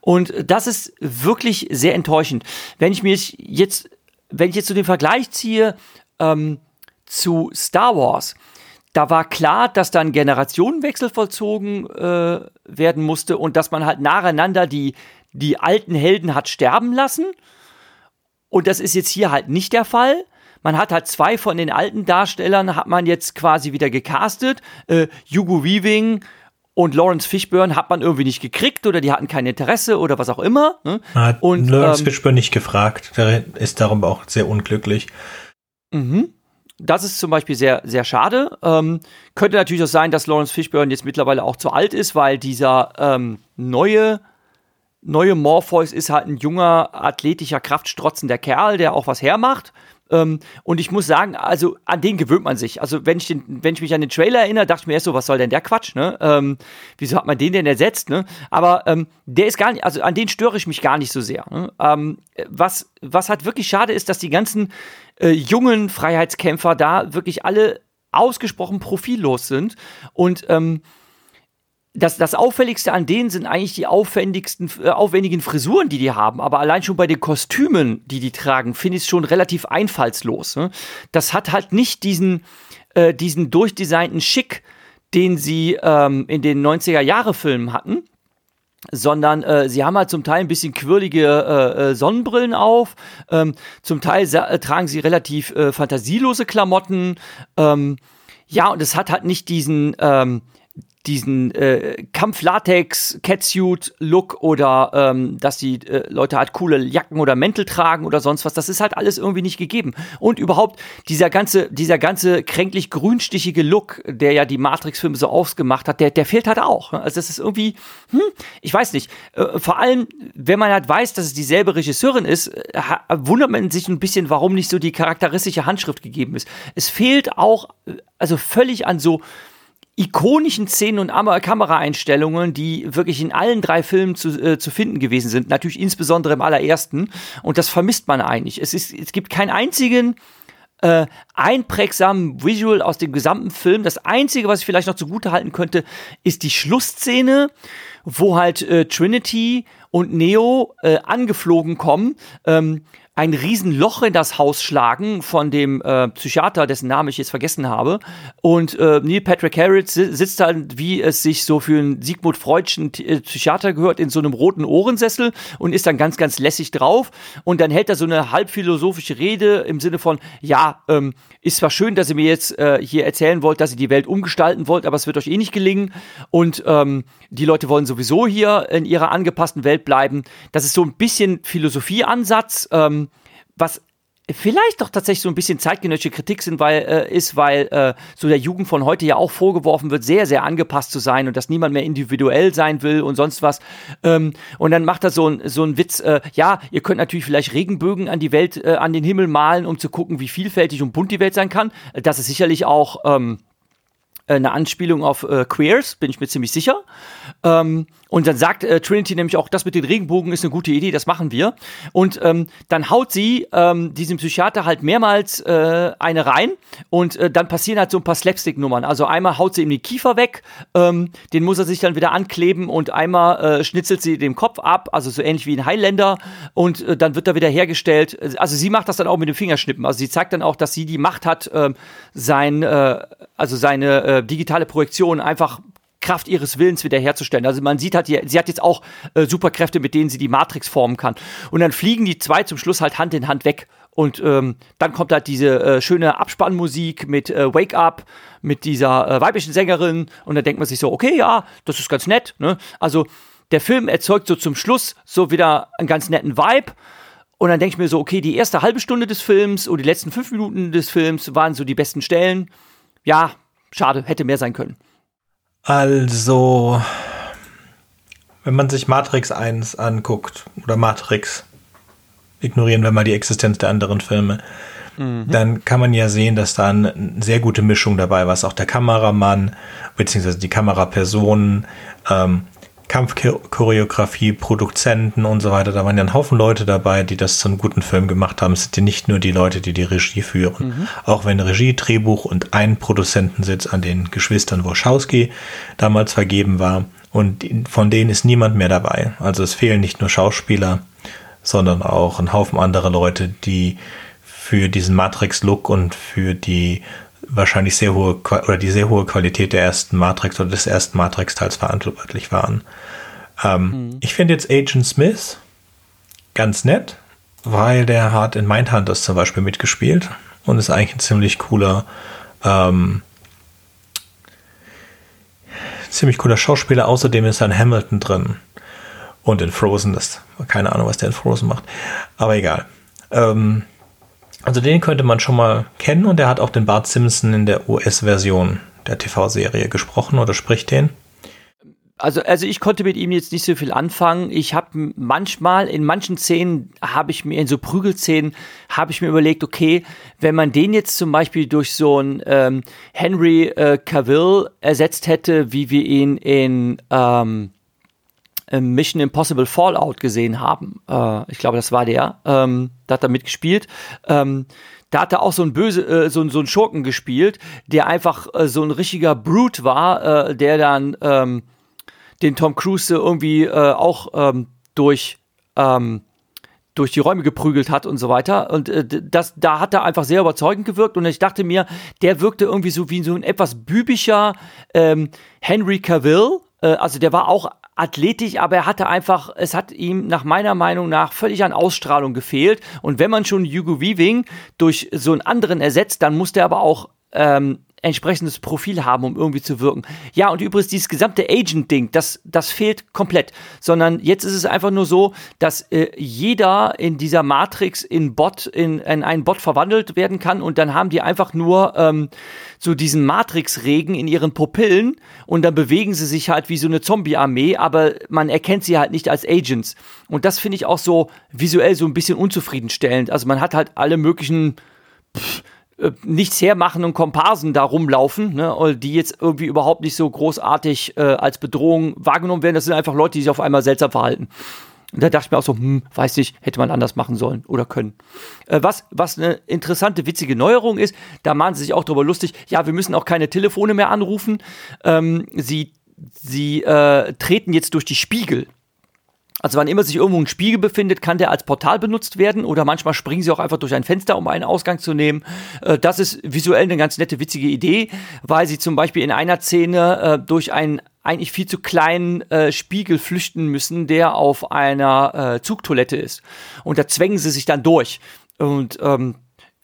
und das ist wirklich sehr enttäuschend. Wenn ich mir jetzt, wenn ich jetzt so den Vergleich ziehe ähm, zu Star Wars, da war klar, dass dann Generationenwechsel vollzogen äh, werden musste und dass man halt nacheinander die, die alten Helden hat sterben lassen. Und das ist jetzt hier halt nicht der Fall. Man hat halt zwei von den alten Darstellern, hat man jetzt quasi wieder gecastet. Äh, Hugo Weaving und Lawrence Fishburne hat man irgendwie nicht gekriegt oder die hatten kein Interesse oder was auch immer. Ne? Hat und, Lawrence ähm, Fishburne nicht gefragt. Der ist darum auch sehr unglücklich. Mhm. Das ist zum Beispiel sehr, sehr schade. Ähm, könnte natürlich auch sein, dass Lawrence Fishburne jetzt mittlerweile auch zu alt ist, weil dieser ähm, neue neue Morpheus ist halt ein junger, athletischer, kraftstrotzender Kerl, der auch was hermacht. Ähm, und ich muss sagen, also an den gewöhnt man sich. Also wenn ich, den, wenn ich mich an den Trailer erinnere, dachte ich mir erst so, was soll denn der Quatsch, ne? Ähm, wieso hat man den denn ersetzt, ne? Aber ähm, der ist gar nicht, also an den störe ich mich gar nicht so sehr. Ne? Ähm, was, was halt wirklich schade ist, dass die ganzen äh, jungen Freiheitskämpfer da wirklich alle ausgesprochen profillos sind und ähm, das, das Auffälligste an denen sind eigentlich die aufwendigsten, äh, aufwendigen Frisuren, die die haben. Aber allein schon bei den Kostümen, die die tragen, finde ich es schon relativ einfallslos. Ne? Das hat halt nicht diesen, äh, diesen durchdesignten Schick, den sie ähm, in den 90er-Jahre-Filmen hatten sondern äh, sie haben halt zum Teil ein bisschen quirlige äh, äh Sonnenbrillen auf, ähm, zum Teil äh, tragen sie relativ äh, fantasielose Klamotten, ähm, ja, und es hat halt nicht diesen, ähm, diesen äh, Kampf-Latex-Catsuit-Look oder ähm, dass die äh, Leute halt coole Jacken oder Mäntel tragen oder sonst was. Das ist halt alles irgendwie nicht gegeben. Und überhaupt dieser ganze, dieser ganze kränklich grünstichige Look, der ja die Matrix-Filme so ausgemacht hat, der, der fehlt halt auch. Also das ist irgendwie, hm, ich weiß nicht. Äh, vor allem, wenn man halt weiß, dass es dieselbe Regisseurin ist, äh, wundert man sich ein bisschen, warum nicht so die charakteristische Handschrift gegeben ist. Es fehlt auch, äh, also völlig an so ikonischen Szenen und Kameraeinstellungen, die wirklich in allen drei Filmen zu, äh, zu finden gewesen sind. Natürlich insbesondere im allerersten. Und das vermisst man eigentlich. Es, ist, es gibt keinen einzigen äh, einprägsamen Visual aus dem gesamten Film. Das Einzige, was ich vielleicht noch zugute halten könnte, ist die Schlussszene, wo halt äh, Trinity und Neo äh, angeflogen kommen. Ähm, ein Riesenloch in das Haus schlagen von dem äh, Psychiater, dessen Namen ich jetzt vergessen habe. Und äh, Neil Patrick Harris sitzt dann, wie es sich so für einen Sigmund Freudschen äh, Psychiater gehört, in so einem roten Ohrensessel und ist dann ganz, ganz lässig drauf. Und dann hält er so eine halbphilosophische Rede im Sinne von, ja, ähm, ist zwar schön, dass ihr mir jetzt äh, hier erzählen wollt, dass ihr die Welt umgestalten wollt, aber es wird euch eh nicht gelingen. Und ähm, die Leute wollen sowieso hier in ihrer angepassten Welt bleiben. Das ist so ein bisschen Philosophieansatz. Ähm, was vielleicht doch tatsächlich so ein bisschen zeitgenössische Kritik sind, weil, äh, ist, weil äh, so der Jugend von heute ja auch vorgeworfen wird, sehr, sehr angepasst zu sein und dass niemand mehr individuell sein will und sonst was. Ähm, und dann macht er so, ein, so einen Witz, äh, ja, ihr könnt natürlich vielleicht Regenbögen an die Welt, äh, an den Himmel malen, um zu gucken, wie vielfältig und bunt die Welt sein kann. Das ist sicherlich auch ähm, eine Anspielung auf äh, Queers, bin ich mir ziemlich sicher. Ähm, und dann sagt äh, Trinity nämlich auch, das mit den Regenbogen ist eine gute Idee, das machen wir. Und ähm, dann haut sie ähm, diesem Psychiater halt mehrmals äh, eine rein und äh, dann passieren halt so ein paar Slapstick-Nummern. Also einmal haut sie ihm den Kiefer weg, ähm, den muss er sich dann wieder ankleben und einmal äh, schnitzelt sie den Kopf ab, also so ähnlich wie ein Highlander und äh, dann wird er wieder hergestellt. Also sie macht das dann auch mit dem Fingerschnippen. Also sie zeigt dann auch, dass sie die Macht hat, äh, sein, äh, also seine äh, digitale Projektion einfach Kraft ihres Willens wiederherzustellen. Also man sieht halt, sie hat jetzt auch äh, Superkräfte, mit denen sie die Matrix formen kann. Und dann fliegen die zwei zum Schluss halt Hand in Hand weg. Und ähm, dann kommt halt diese äh, schöne Abspannmusik mit äh, Wake Up, mit dieser äh, weiblichen Sängerin. Und dann denkt man sich so, okay, ja, das ist ganz nett. Ne? Also der Film erzeugt so zum Schluss so wieder einen ganz netten Vibe. Und dann denke ich mir so, okay, die erste halbe Stunde des Films und die letzten fünf Minuten des Films waren so die besten Stellen. Ja, schade, hätte mehr sein können. Also, wenn man sich Matrix 1 anguckt oder Matrix, ignorieren wir mal die Existenz der anderen Filme, mhm. dann kann man ja sehen, dass da eine sehr gute Mischung dabei war, was auch der Kameramann beziehungsweise die Kamerapersonen, ähm, Kampfchoreografie, Produzenten und so weiter. Da waren ja ein Haufen Leute dabei, die das zu einem guten Film gemacht haben. Es sind ja nicht nur die Leute, die die Regie führen. Mhm. Auch wenn Regie, Drehbuch und ein Produzentensitz an den Geschwistern Wachowski damals vergeben war. Und von denen ist niemand mehr dabei. Also es fehlen nicht nur Schauspieler, sondern auch ein Haufen andere Leute, die für diesen Matrix-Look und für die wahrscheinlich sehr hohe oder die sehr hohe Qualität der ersten Matrix oder des ersten Matrix-Teils verantwortlich waren. Ähm, mhm. Ich finde jetzt Agent Smith ganz nett, weil der hat in Mindhunters zum Beispiel mitgespielt und ist eigentlich ein ziemlich cooler, ähm, ziemlich cooler Schauspieler. Außerdem ist ein Hamilton drin und in Frozen. Das keine Ahnung, was der in Frozen macht, aber egal. Ähm, also den könnte man schon mal kennen und er hat auch den Bart Simpson in der US-Version der TV-Serie gesprochen oder spricht den. Also, also ich konnte mit ihm jetzt nicht so viel anfangen. Ich habe manchmal, in manchen Szenen habe ich mir, in so Prügelszenen, habe ich mir überlegt, okay, wenn man den jetzt zum Beispiel durch so einen ähm, Henry äh, Cavill ersetzt hätte, wie wir ihn in ähm, Mission Impossible Fallout gesehen haben. Äh, ich glaube, das war der. Ähm, da hat er mitgespielt. Ähm, da hat er auch so ein böse, äh, so, so ein Schurken gespielt, der einfach äh, so ein richtiger Brute war, äh, der dann ähm, den Tom Cruise irgendwie äh, auch ähm, durch ähm, durch die Räume geprügelt hat und so weiter. Und äh, das, da hat er einfach sehr überzeugend gewirkt. Und ich dachte mir, der wirkte irgendwie so wie so ein etwas bübischer ähm, Henry Cavill. Äh, also der war auch athletisch, aber er hatte einfach, es hat ihm nach meiner Meinung nach völlig an Ausstrahlung gefehlt. Und wenn man schon Hugo Weaving durch so einen anderen ersetzt, dann muss der aber auch ähm, entsprechendes Profil haben, um irgendwie zu wirken. Ja, und übrigens dieses gesamte Agent-Ding, das, das fehlt komplett. Sondern jetzt ist es einfach nur so, dass äh, jeder in dieser Matrix in Bot, in, in einen Bot verwandelt werden kann und dann haben die einfach nur ähm, so diesen Matrix-Regen in ihren Pupillen und dann bewegen sie sich halt wie so eine Zombie-Armee, aber man erkennt sie halt nicht als Agents. Und das finde ich auch so visuell so ein bisschen unzufriedenstellend. Also man hat halt alle möglichen pff, äh, nichts hermachen und Komparsen da rumlaufen, ne, die jetzt irgendwie überhaupt nicht so großartig äh, als Bedrohung wahrgenommen werden. Das sind einfach Leute, die sich auf einmal seltsam verhalten. Und da dachte ich mir auch so, hm, weiß nicht, hätte man anders machen sollen oder können. Äh, was, was eine interessante, witzige Neuerung ist, da machen sie sich auch darüber lustig, ja, wir müssen auch keine Telefone mehr anrufen. Ähm, sie sie äh, treten jetzt durch die Spiegel. Also wann immer sich irgendwo ein Spiegel befindet, kann der als Portal benutzt werden oder manchmal springen sie auch einfach durch ein Fenster, um einen Ausgang zu nehmen. Äh, das ist visuell eine ganz nette, witzige Idee, weil sie zum Beispiel in einer Szene äh, durch einen eigentlich viel zu kleinen äh, Spiegel flüchten müssen, der auf einer Zugtoilette ist. Und da zwängen sie sich dann durch. Und ähm,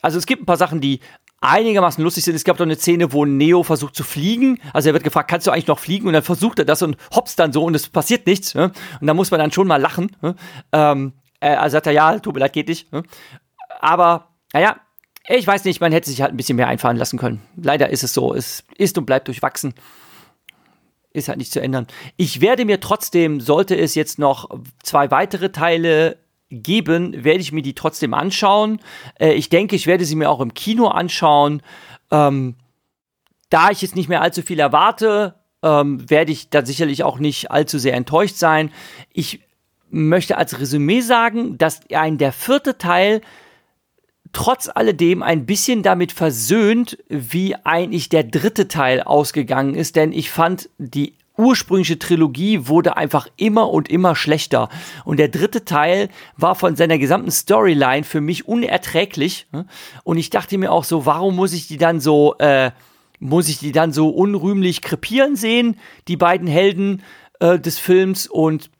also es gibt ein paar Sachen, die einigermaßen lustig sind. Es gab doch eine Szene, wo Neo versucht zu fliegen. Also er wird gefragt, kannst du eigentlich noch fliegen? Und dann versucht er das und hops dann so und es passiert nichts. Ne? Und da muss man dann schon mal lachen. Ne? Ähm, er sagt er, ja, tut mir leid, geht nicht. Ne? Aber, naja, ich weiß nicht, man hätte sich halt ein bisschen mehr einfahren lassen können. Leider ist es so. Es ist und bleibt durchwachsen. Ist halt nicht zu ändern. Ich werde mir trotzdem, sollte es jetzt noch zwei weitere Teile geben, werde ich mir die trotzdem anschauen. Äh, ich denke, ich werde sie mir auch im Kino anschauen. Ähm, da ich jetzt nicht mehr allzu viel erwarte, ähm, werde ich da sicherlich auch nicht allzu sehr enttäuscht sein. Ich möchte als Resümee sagen, dass ein der vierte Teil trotz alledem ein bisschen damit versöhnt, wie eigentlich der dritte Teil ausgegangen ist, denn ich fand die ursprüngliche Trilogie wurde einfach immer und immer schlechter. Und der dritte Teil war von seiner gesamten Storyline für mich unerträglich. Und ich dachte mir auch so, warum muss ich die dann so, äh, muss ich die dann so unrühmlich krepieren sehen, die beiden Helden äh, des Films und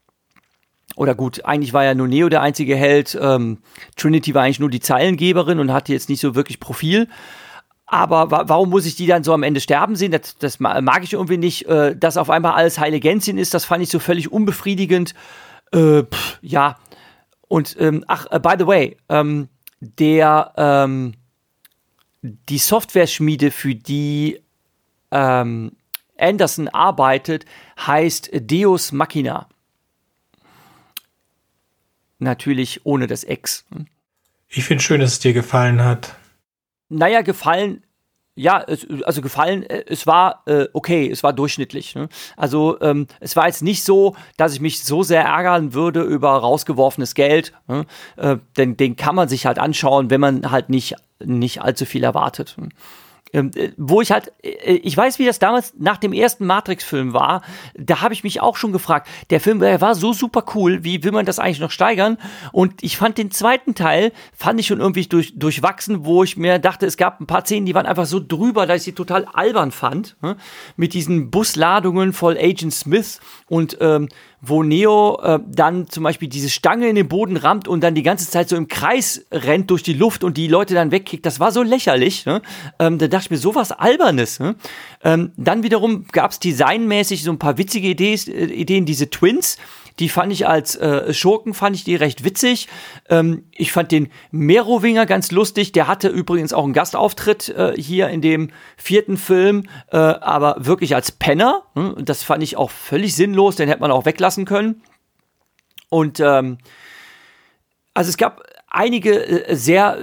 oder gut, eigentlich war ja nur Neo der einzige Held. Ähm, Trinity war eigentlich nur die Zeilengeberin und hatte jetzt nicht so wirklich Profil. Aber wa warum muss ich die dann so am Ende sterben sehen? Das, das mag ich irgendwie nicht. Äh, dass auf einmal alles heile Gänzchen ist, das fand ich so völlig unbefriedigend. Äh, pff, ja. Und ähm, ach, uh, by the way, ähm, der ähm, die Software-Schmiede, für die ähm, Anderson arbeitet, heißt Deus Machina. Natürlich ohne das X. Ich finde schön, dass es dir gefallen hat naja, gefallen, ja, es, also gefallen, äh, es war äh, okay, es war durchschnittlich. Ne? Also ähm, es war jetzt nicht so, dass ich mich so sehr ärgern würde über rausgeworfenes Geld, ne? äh, denn den kann man sich halt anschauen, wenn man halt nicht, nicht allzu viel erwartet. Ne? Ähm, äh, wo ich halt, äh, ich weiß, wie das damals nach dem ersten Matrix-Film war. Da habe ich mich auch schon gefragt, der Film der war so super cool, wie will man das eigentlich noch steigern? Und ich fand den zweiten Teil, fand ich schon irgendwie durch, durchwachsen, wo ich mir dachte, es gab ein paar Szenen, die waren einfach so drüber, dass ich sie total albern fand. Ne? Mit diesen Busladungen voll Agent Smith und ähm, wo Neo äh, dann zum Beispiel diese Stange in den Boden rammt und dann die ganze Zeit so im Kreis rennt durch die Luft und die Leute dann wegkickt. Das war so lächerlich. Ne? Ähm, da dachte ich mir, sowas Albernes. Ne? Ähm, dann wiederum gab es designmäßig so ein paar witzige Ideen, äh, Ideen diese Twins die fand ich als äh, Schurken, fand ich die recht witzig. Ähm, ich fand den Merowinger ganz lustig. Der hatte übrigens auch einen Gastauftritt äh, hier in dem vierten Film, äh, aber wirklich als Penner. Hm? Das fand ich auch völlig sinnlos, den hätte man auch weglassen können. Und ähm, also es gab einige äh, sehr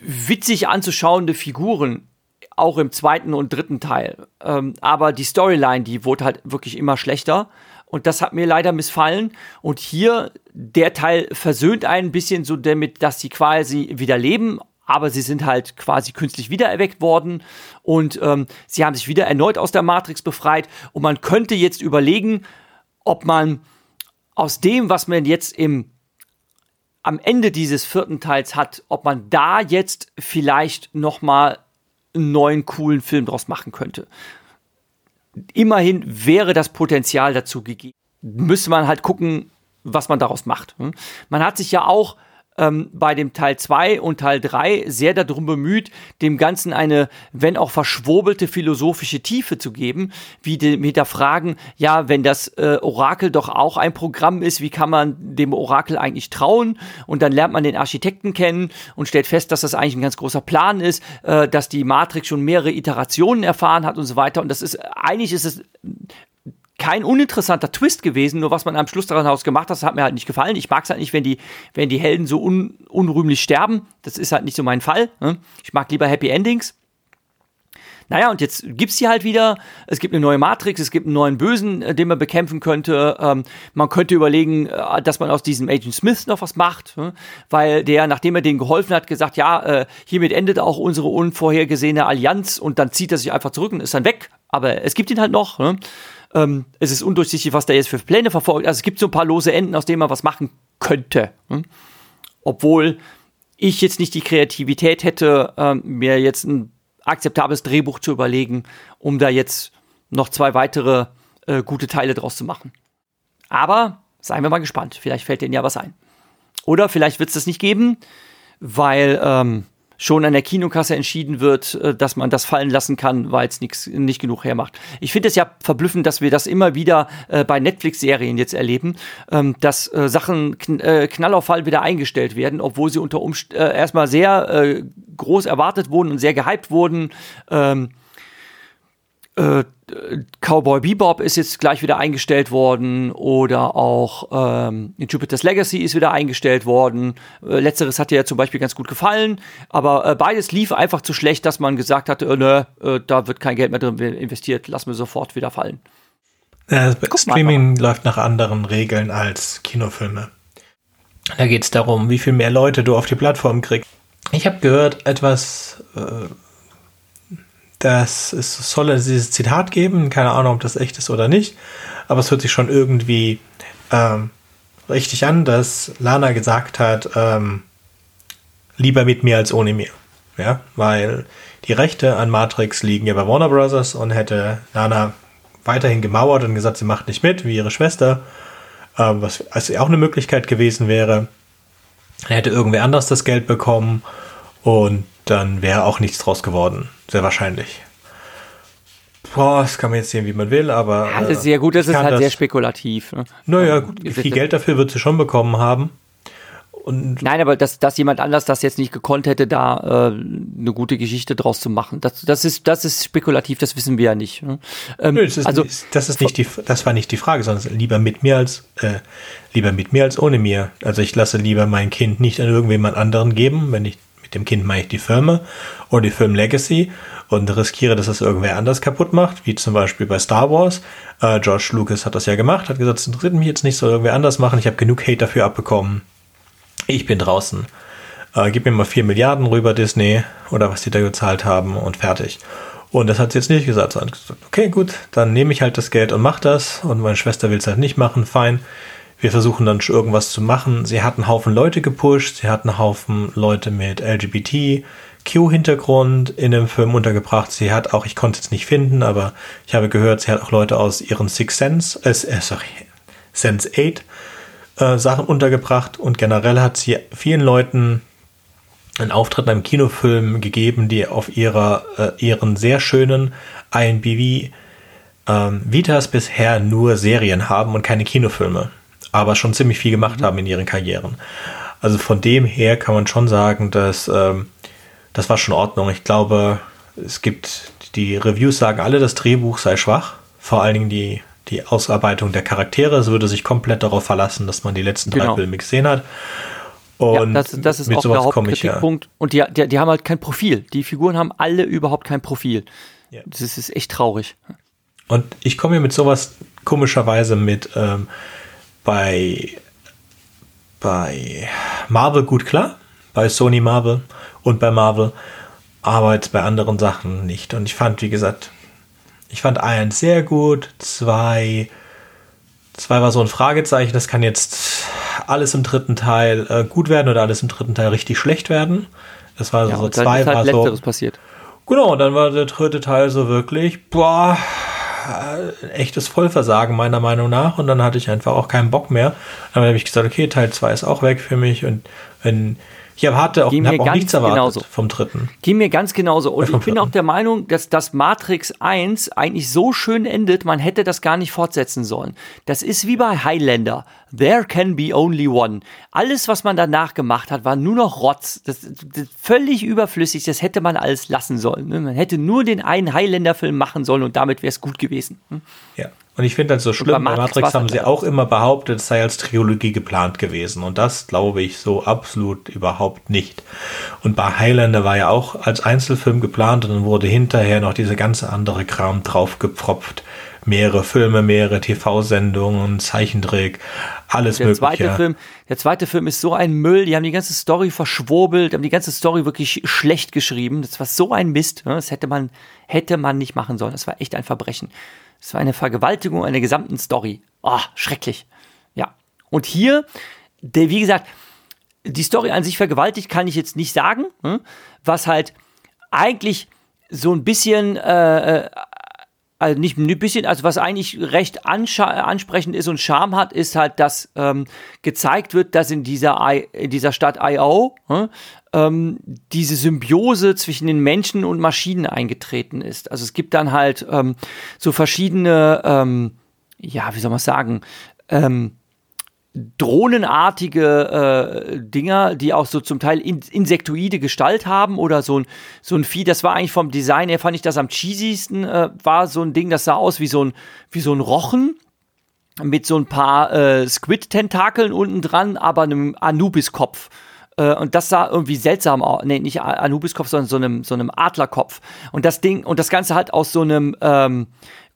witzig anzuschauende Figuren auch im zweiten und dritten Teil. Ähm, aber die Storyline, die wurde halt wirklich immer schlechter. Und das hat mir leider missfallen. Und hier, der Teil versöhnt ein bisschen so damit, dass sie quasi wieder leben, aber sie sind halt quasi künstlich wiedererweckt worden und ähm, sie haben sich wieder erneut aus der Matrix befreit. Und man könnte jetzt überlegen, ob man aus dem, was man jetzt im am Ende dieses vierten Teils hat, ob man da jetzt vielleicht noch mal einen neuen coolen Film draus machen könnte immerhin wäre das Potenzial dazu gegeben. Müsste man halt gucken, was man daraus macht. Hm? Man hat sich ja auch ähm, bei dem Teil 2 und Teil 3 sehr darum bemüht, dem Ganzen eine, wenn auch verschwobelte philosophische Tiefe zu geben, wie die, mit der Fragen, ja, wenn das äh, Orakel doch auch ein Programm ist, wie kann man dem Orakel eigentlich trauen? Und dann lernt man den Architekten kennen und stellt fest, dass das eigentlich ein ganz großer Plan ist, äh, dass die Matrix schon mehrere Iterationen erfahren hat und so weiter. Und das ist, eigentlich ist es kein uninteressanter Twist gewesen, nur was man am Schluss daran aus gemacht hat, das hat mir halt nicht gefallen. Ich mag es halt nicht, wenn die, wenn die Helden so un, unrühmlich sterben. Das ist halt nicht so mein Fall. Ne? Ich mag lieber Happy Endings. Naja, und jetzt gibt's die halt wieder. Es gibt eine neue Matrix, es gibt einen neuen Bösen, äh, den man bekämpfen könnte. Ähm, man könnte überlegen, äh, dass man aus diesem Agent Smith noch was macht, ne? weil der, nachdem er denen geholfen hat, gesagt, ja, äh, hiermit endet auch unsere unvorhergesehene Allianz und dann zieht er sich einfach zurück und ist dann weg. Aber es gibt ihn halt noch. Ne? Ähm, es ist undurchsichtig, was der jetzt für Pläne verfolgt. Also es gibt so ein paar lose Enden, aus denen man was machen könnte. Hm? Obwohl ich jetzt nicht die Kreativität hätte, ähm, mir jetzt ein akzeptables Drehbuch zu überlegen, um da jetzt noch zwei weitere äh, gute Teile draus zu machen. Aber seien wir mal gespannt. Vielleicht fällt denen ja was ein. Oder vielleicht wird es das nicht geben, weil ähm, schon an der Kinokasse entschieden wird, äh, dass man das fallen lassen kann, weil es nicht genug hermacht. Ich finde es ja verblüffend, dass wir das immer wieder äh, bei Netflix-Serien jetzt erleben, ähm, dass äh, Sachen kn äh, knallauffall wieder eingestellt werden, obwohl sie unter Umst äh, erstmal sehr äh, groß erwartet wurden und sehr gehypt wurden. Ähm, äh, Cowboy Bebop ist jetzt gleich wieder eingestellt worden oder auch ähm, Jupiter's Legacy ist wieder eingestellt worden. Äh, letzteres hat dir ja zum Beispiel ganz gut gefallen, aber äh, beides lief einfach zu schlecht, dass man gesagt hatte, äh, nö, äh, da wird kein Geld mehr drin investiert, lassen wir sofort wieder fallen. Ja, Streaming läuft nach anderen Regeln als Kinofilme. Da geht es darum, wie viel mehr Leute du auf die Plattform kriegst. Ich habe gehört, etwas äh, dass es soll dieses Zitat geben, keine Ahnung, ob das echt ist oder nicht, aber es hört sich schon irgendwie ähm, richtig an, dass Lana gesagt hat, ähm, lieber mit mir als ohne mir. Ja, weil die Rechte an Matrix liegen ja bei Warner Bros. und hätte Lana weiterhin gemauert und gesagt, sie macht nicht mit, wie ihre Schwester, ähm, was also auch eine Möglichkeit gewesen wäre. Dann hätte irgendwer anders das Geld bekommen und dann wäre auch nichts draus geworden. Sehr wahrscheinlich. Boah, das kann man jetzt sehen, wie man will, aber. Ja, das ist sehr gut, das ist halt das, sehr spekulativ. Ne? Naja, gut, viel Geld dafür wird sie schon bekommen haben. Und Nein, aber dass, dass jemand anders das jetzt nicht gekonnt hätte, da äh, eine gute Geschichte draus zu machen, das, das, ist, das ist spekulativ, das wissen wir ja nicht. Ne? Ähm, Nö, das ist, also, das ist nicht die, das war nicht die Frage, sondern lieber mit mir als äh, lieber mit mir als ohne mir. Also ich lasse lieber mein Kind nicht an irgendjemand anderen geben, wenn ich mit dem Kind meine ich die Firma oder die Film Legacy und riskiere, dass es irgendwer anders kaputt macht, wie zum Beispiel bei Star Wars. Äh, George Lucas hat das ja gemacht, hat gesagt, es interessiert mich jetzt nicht, soll irgendwer anders machen. Ich habe genug Hate dafür abbekommen. Ich bin draußen. Äh, gib mir mal vier Milliarden rüber, Disney, oder was die da gezahlt haben und fertig. Und das hat sie jetzt nicht gesagt, sondern gesagt, okay, gut, dann nehme ich halt das Geld und mach das. Und meine Schwester will es halt nicht machen, fein. Wir versuchen dann schon irgendwas zu machen. Sie hat einen Haufen Leute gepusht, sie hat einen Haufen Leute mit LGBTQ-Hintergrund in dem Film untergebracht. Sie hat auch, ich konnte es nicht finden, aber ich habe gehört, sie hat auch Leute aus ihren Six Sense, äh, äh sorry, Sense 8 äh, Sachen untergebracht und generell hat sie vielen Leuten einen Auftritt in einem Kinofilm gegeben, die auf ihrer, äh, ihren sehr schönen INBV ähm, Vitas bisher nur Serien haben und keine Kinofilme aber schon ziemlich viel gemacht mhm. haben in ihren Karrieren. Also von dem her kann man schon sagen, dass ähm, das war schon Ordnung. Ich glaube, es gibt die Reviews sagen alle, das Drehbuch sei schwach. Vor allen Dingen die, die Ausarbeitung der Charaktere. Es würde sich komplett darauf verlassen, dass man die letzten drei genau. Filme gesehen hat. Und ja, das, das ist mit auch der Hauptkritikpunkt. Ja. Und die, die, die, haben halt kein Profil. Die Figuren haben alle überhaupt kein Profil. Ja. Das ist echt traurig. Und ich komme mir mit sowas komischerweise mit ähm, bei, bei Marvel gut klar, bei Sony Marvel und bei Marvel, aber jetzt bei anderen Sachen nicht. Und ich fand, wie gesagt, ich fand eins sehr gut, zwei, zwei war so ein Fragezeichen, das kann jetzt alles im dritten Teil äh, gut werden oder alles im dritten Teil richtig schlecht werden. Das war ja, so zwei, halt war so. passiert. Genau, dann war der dritte Teil so wirklich, boah, echtes Vollversagen meiner Meinung nach. Und dann hatte ich einfach auch keinen Bock mehr. Dann habe ich gesagt, okay, Teil 2 ist auch weg für mich. Und wenn ich hatte auch, hab auch nichts erwartet genauso. vom dritten. Ging mir ganz genauso. Und ich bin auch der Meinung, dass das Matrix 1 eigentlich so schön endet, man hätte das gar nicht fortsetzen sollen. Das ist wie bei Highlander. There can be only one. Alles, was man danach gemacht hat, war nur noch Rotz. Das, das völlig überflüssig. Das hätte man alles lassen sollen. Ne? Man hätte nur den einen Highlander-Film machen sollen und damit wäre es gut gewesen. Hm? Ja. Und ich finde das so schlimm, bei Matrix, Matrix haben sie auch immer behauptet, es sei als Trilogie geplant gewesen. Und das glaube ich so absolut überhaupt nicht. Und bei Highlander war ja auch als Einzelfilm geplant und dann wurde hinterher noch diese ganze andere Kram draufgepfropft. Mehrere Filme, mehrere TV-Sendungen, Zeichentrick, alles der mögliche. Zweite Film, der zweite Film ist so ein Müll, die haben die ganze Story verschwurbelt, haben die ganze Story wirklich schlecht geschrieben. Das war so ein Mist. Ne? Das hätte man, hätte man nicht machen sollen. Das war echt ein Verbrechen. Es war eine Vergewaltigung einer gesamten Story. Oh, schrecklich. Ja. Und hier, der, wie gesagt, die Story an sich vergewaltigt, kann ich jetzt nicht sagen. Hm? Was halt eigentlich so ein bisschen, äh, äh also nicht ein bisschen, also was eigentlich recht ansprechend ist und Charme hat, ist halt, dass ähm, gezeigt wird, dass in dieser, I in dieser Stadt I.O. Hm, ähm, diese Symbiose zwischen den Menschen und Maschinen eingetreten ist. Also es gibt dann halt ähm, so verschiedene, ähm, ja, wie soll man sagen, ähm, drohnenartige äh, Dinger, die auch so zum Teil in, insektoide Gestalt haben oder so ein, so ein Vieh, das war eigentlich vom Design her, fand ich das am cheesysten, äh, war so ein Ding, das sah aus wie so ein, wie so ein Rochen mit so ein paar äh, Squid-Tentakeln unten dran, aber einem Anubis-Kopf. Äh, und das sah irgendwie seltsam aus. Nee, nicht Anubis-Kopf, sondern so einem, so einem Adlerkopf. Und das Ding, und das Ganze halt aus so einem, ähm,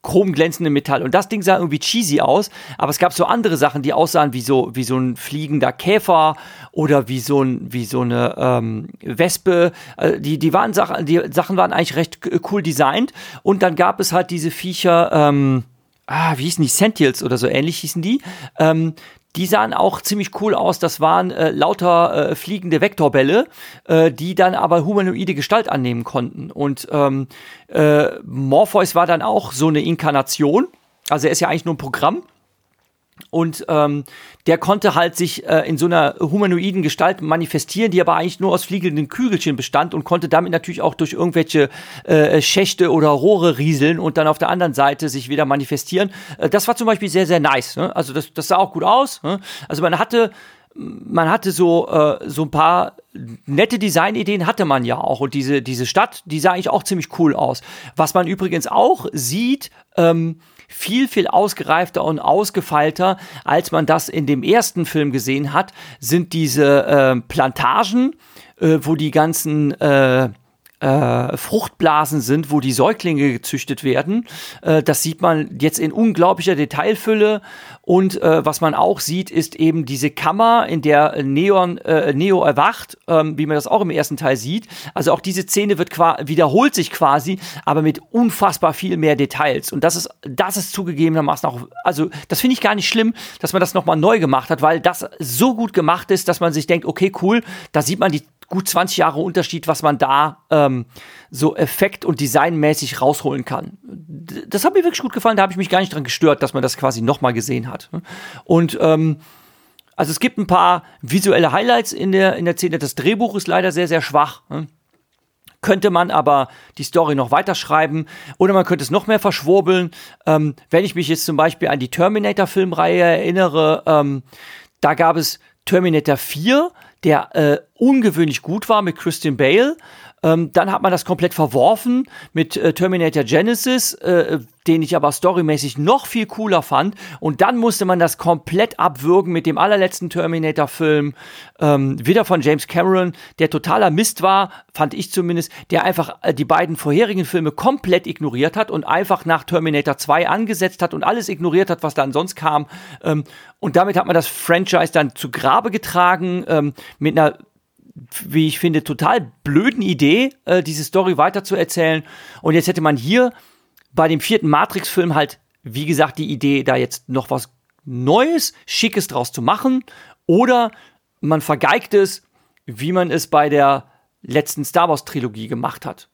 chromglänzendem Metall. Und das Ding sah irgendwie cheesy aus, aber es gab so andere Sachen, die aussahen wie so, wie so ein fliegender Käfer oder wie so, ein, wie so eine ähm, Wespe. Äh, die, die, waren Sachen, die Sachen waren eigentlich recht cool designt. Und dann gab es halt diese Viecher, ähm, ah, wie hießen die? Sentials oder so ähnlich hießen die. Ähm, die sahen auch ziemlich cool aus. Das waren äh, lauter äh, fliegende Vektorbälle, äh, die dann aber humanoide Gestalt annehmen konnten. Und ähm, äh, Morpheus war dann auch so eine Inkarnation. Also er ist ja eigentlich nur ein Programm. Und ähm, der konnte halt sich äh, in so einer humanoiden Gestalt manifestieren, die aber eigentlich nur aus fliegenden Kügelchen bestand und konnte damit natürlich auch durch irgendwelche äh, Schächte oder Rohre rieseln und dann auf der anderen Seite sich wieder manifestieren. Äh, das war zum Beispiel sehr, sehr nice. Ne? Also das, das sah auch gut aus. Ne? Also man hatte man hatte so, äh, so ein paar nette Designideen hatte man ja auch. Und diese, diese Stadt, die sah eigentlich auch ziemlich cool aus. Was man übrigens auch sieht, ähm, viel, viel ausgereifter und ausgefeilter, als man das in dem ersten Film gesehen hat, sind diese äh, Plantagen, äh, wo die ganzen äh, äh, Fruchtblasen sind, wo die Säuglinge gezüchtet werden. Äh, das sieht man jetzt in unglaublicher Detailfülle. Und äh, was man auch sieht, ist eben diese Kammer, in der Neon, äh, Neo erwacht, ähm, wie man das auch im ersten Teil sieht. Also auch diese Szene wird wiederholt sich quasi, aber mit unfassbar viel mehr Details. Und das ist, das ist zugegebenermaßen auch, also das finde ich gar nicht schlimm, dass man das nochmal neu gemacht hat, weil das so gut gemacht ist, dass man sich denkt, okay, cool, da sieht man die gut 20 Jahre Unterschied, was man da ähm, so effekt- und designmäßig rausholen kann. Das hat mir wirklich gut gefallen, da habe ich mich gar nicht dran gestört, dass man das quasi nochmal gesehen hat. Und ähm, also es gibt ein paar visuelle Highlights in der, in der Szene. Das Drehbuch ist leider sehr, sehr schwach. Könnte man aber die Story noch weiterschreiben oder man könnte es noch mehr verschwurbeln. Ähm, wenn ich mich jetzt zum Beispiel an die Terminator-Filmreihe erinnere, ähm, da gab es Terminator 4, der äh, ungewöhnlich gut war mit Christian Bale. Ähm, dann hat man das komplett verworfen mit äh, Terminator Genesis, äh, den ich aber storymäßig noch viel cooler fand. Und dann musste man das komplett abwürgen mit dem allerletzten Terminator-Film, ähm, wieder von James Cameron, der totaler Mist war, fand ich zumindest, der einfach äh, die beiden vorherigen Filme komplett ignoriert hat und einfach nach Terminator 2 angesetzt hat und alles ignoriert hat, was dann sonst kam. Ähm, und damit hat man das Franchise dann zu Grabe getragen ähm, mit einer wie ich finde, total blöden Idee, äh, diese Story weiterzuerzählen. Und jetzt hätte man hier bei dem vierten Matrix-Film halt, wie gesagt, die Idee, da jetzt noch was Neues, Schickes draus zu machen. Oder man vergeigt es, wie man es bei der letzten Star Wars-Trilogie gemacht hat.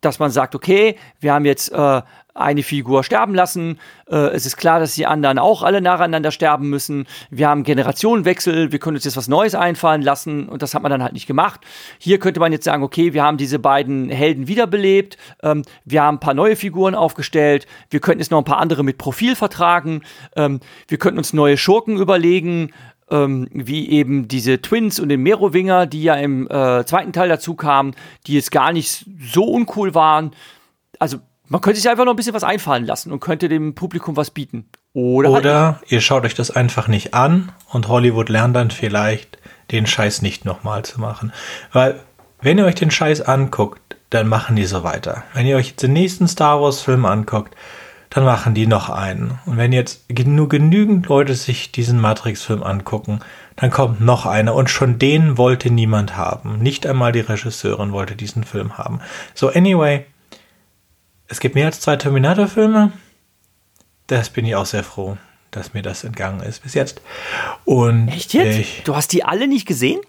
Dass man sagt, okay, wir haben jetzt äh, eine Figur sterben lassen. Äh, es ist klar, dass die anderen auch alle nacheinander sterben müssen. Wir haben Generationenwechsel, wir können uns jetzt was Neues einfallen lassen und das hat man dann halt nicht gemacht. Hier könnte man jetzt sagen, okay, wir haben diese beiden Helden wiederbelebt, ähm, wir haben ein paar neue Figuren aufgestellt, wir könnten jetzt noch ein paar andere mit Profil vertragen, ähm, wir könnten uns neue Schurken überlegen, ähm, wie eben diese Twins und den Merowinger, die ja im äh, zweiten Teil dazu kamen, die jetzt gar nicht so uncool waren. Also man könnte sich einfach noch ein bisschen was einfallen lassen und könnte dem Publikum was bieten. Oder, Oder ihr schaut euch das einfach nicht an und Hollywood lernt dann vielleicht, den Scheiß nicht nochmal zu machen. Weil, wenn ihr euch den Scheiß anguckt, dann machen die so weiter. Wenn ihr euch den nächsten Star Wars-Film anguckt, dann machen die noch einen. Und wenn jetzt nur genügend Leute sich diesen Matrix-Film angucken, dann kommt noch einer. Und schon den wollte niemand haben. Nicht einmal die Regisseurin wollte diesen Film haben. So, anyway, es gibt mehr als zwei Terminator-Filme. Das bin ich auch sehr froh, dass mir das entgangen ist bis jetzt. Und Echt jetzt? Ich, du hast die alle nicht gesehen?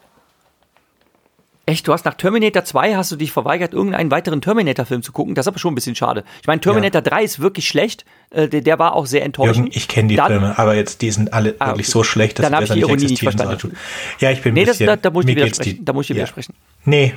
Echt, du hast nach Terminator 2 hast du dich verweigert, irgendeinen weiteren Terminator-Film zu gucken. Das ist aber schon ein bisschen schade. Ich meine, Terminator ja. 3 ist wirklich schlecht. Äh, der, der, war auch sehr enttäuschend. Jürgen, ich kenne die Dann, Filme, aber jetzt die sind alle ah, wirklich okay. so schlecht, dass Dann ich die Ironie nicht verstanden. Ja, ich bin nee, ein bisschen, das, da, da muss ich dir widersprechen. Da muss ich dir ja. widersprechen. Nee.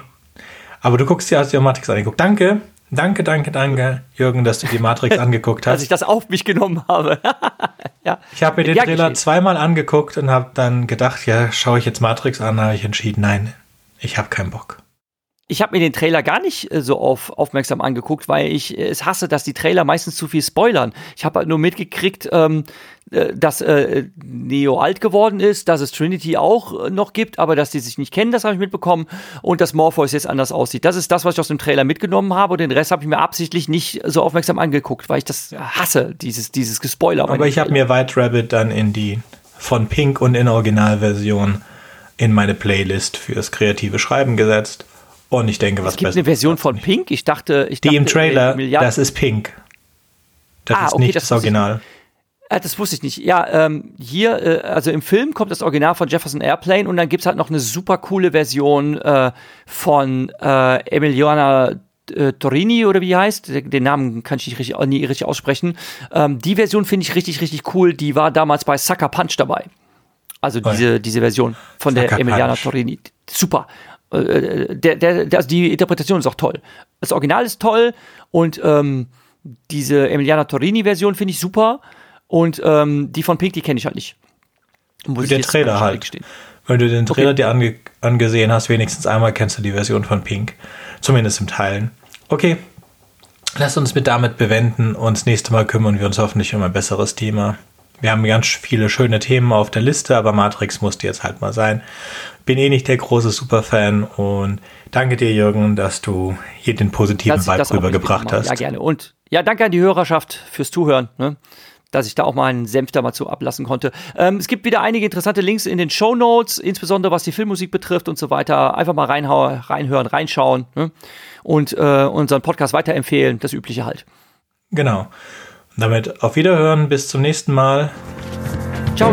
Aber du guckst dir, hast dir Matrix angeguckt. Danke. Danke, danke, danke, Jürgen, dass du die Matrix angeguckt hast. dass ich das auf mich genommen habe. ja. Ich habe mir den ja, Trailer zweimal angeguckt und habe dann gedacht, ja, schaue ich jetzt Matrix an, habe ich entschieden, nein, ich habe keinen Bock ich habe mir den Trailer gar nicht äh, so auf, aufmerksam angeguckt, weil ich äh, es hasse, dass die Trailer meistens zu viel spoilern. Ich habe halt nur mitgekriegt, ähm, äh, dass äh, Neo alt geworden ist, dass es Trinity auch noch gibt, aber dass die sich nicht kennen, das habe ich mitbekommen und dass Morpheus jetzt anders aussieht. Das ist das, was ich aus dem Trailer mitgenommen habe und den Rest habe ich mir absichtlich nicht so aufmerksam angeguckt, weil ich das hasse, dieses, dieses Gespoiler. Aber ich habe mir White Rabbit dann in die von Pink und in Originalversion in meine Playlist fürs kreative Schreiben gesetzt und ich denke, was Es gibt eine Version von Pink. Ich dachte, ich Die dachte, im Trailer, das ist Pink. Das ah, ist okay, nicht das, das Original. Äh, das wusste ich nicht. Ja, ähm, hier, äh, also im Film kommt das Original von Jefferson Airplane und dann gibt es halt noch eine super coole Version äh, von äh, Emiliana äh, Torini oder wie heißt. Den Namen kann ich nicht richtig, nie richtig aussprechen. Ähm, die Version finde ich richtig, richtig cool. Die war damals bei Sucker Punch dabei. Also diese, diese Version von Sucker der Emiliana Punch. Torini. Super. Äh, der, der, der, also die Interpretation ist auch toll. Das Original ist toll und ähm, diese Emiliana Torini-Version finde ich super und ähm, die von Pink, die kenne ich halt nicht. Muss der Trailer halt. Stehen. Wenn du den Trailer okay. dir ange angesehen hast, wenigstens einmal kennst du die Version von Pink. Zumindest im Teilen. Okay, lass uns mit damit bewenden und das nächste Mal kümmern wir uns hoffentlich um ein besseres Thema. Wir haben ganz viele schöne Themen auf der Liste, aber Matrix musste jetzt halt mal sein. Bin eh nicht der große Superfan und danke dir, Jürgen, dass du hier den positiven Vibe rübergebracht hast. Ja, gerne. Und ja, danke an die Hörerschaft fürs Zuhören. Ne? dass ich da auch mal einen Senf da mal zu ablassen konnte. Ähm, es gibt wieder einige interessante Links in den Show Notes, insbesondere was die Filmmusik betrifft und so weiter. Einfach mal reinhören, reinschauen ne? und äh, unseren Podcast weiterempfehlen, das Übliche halt. Genau. Damit auf Wiederhören, bis zum nächsten Mal. Ciao.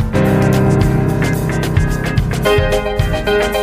Thank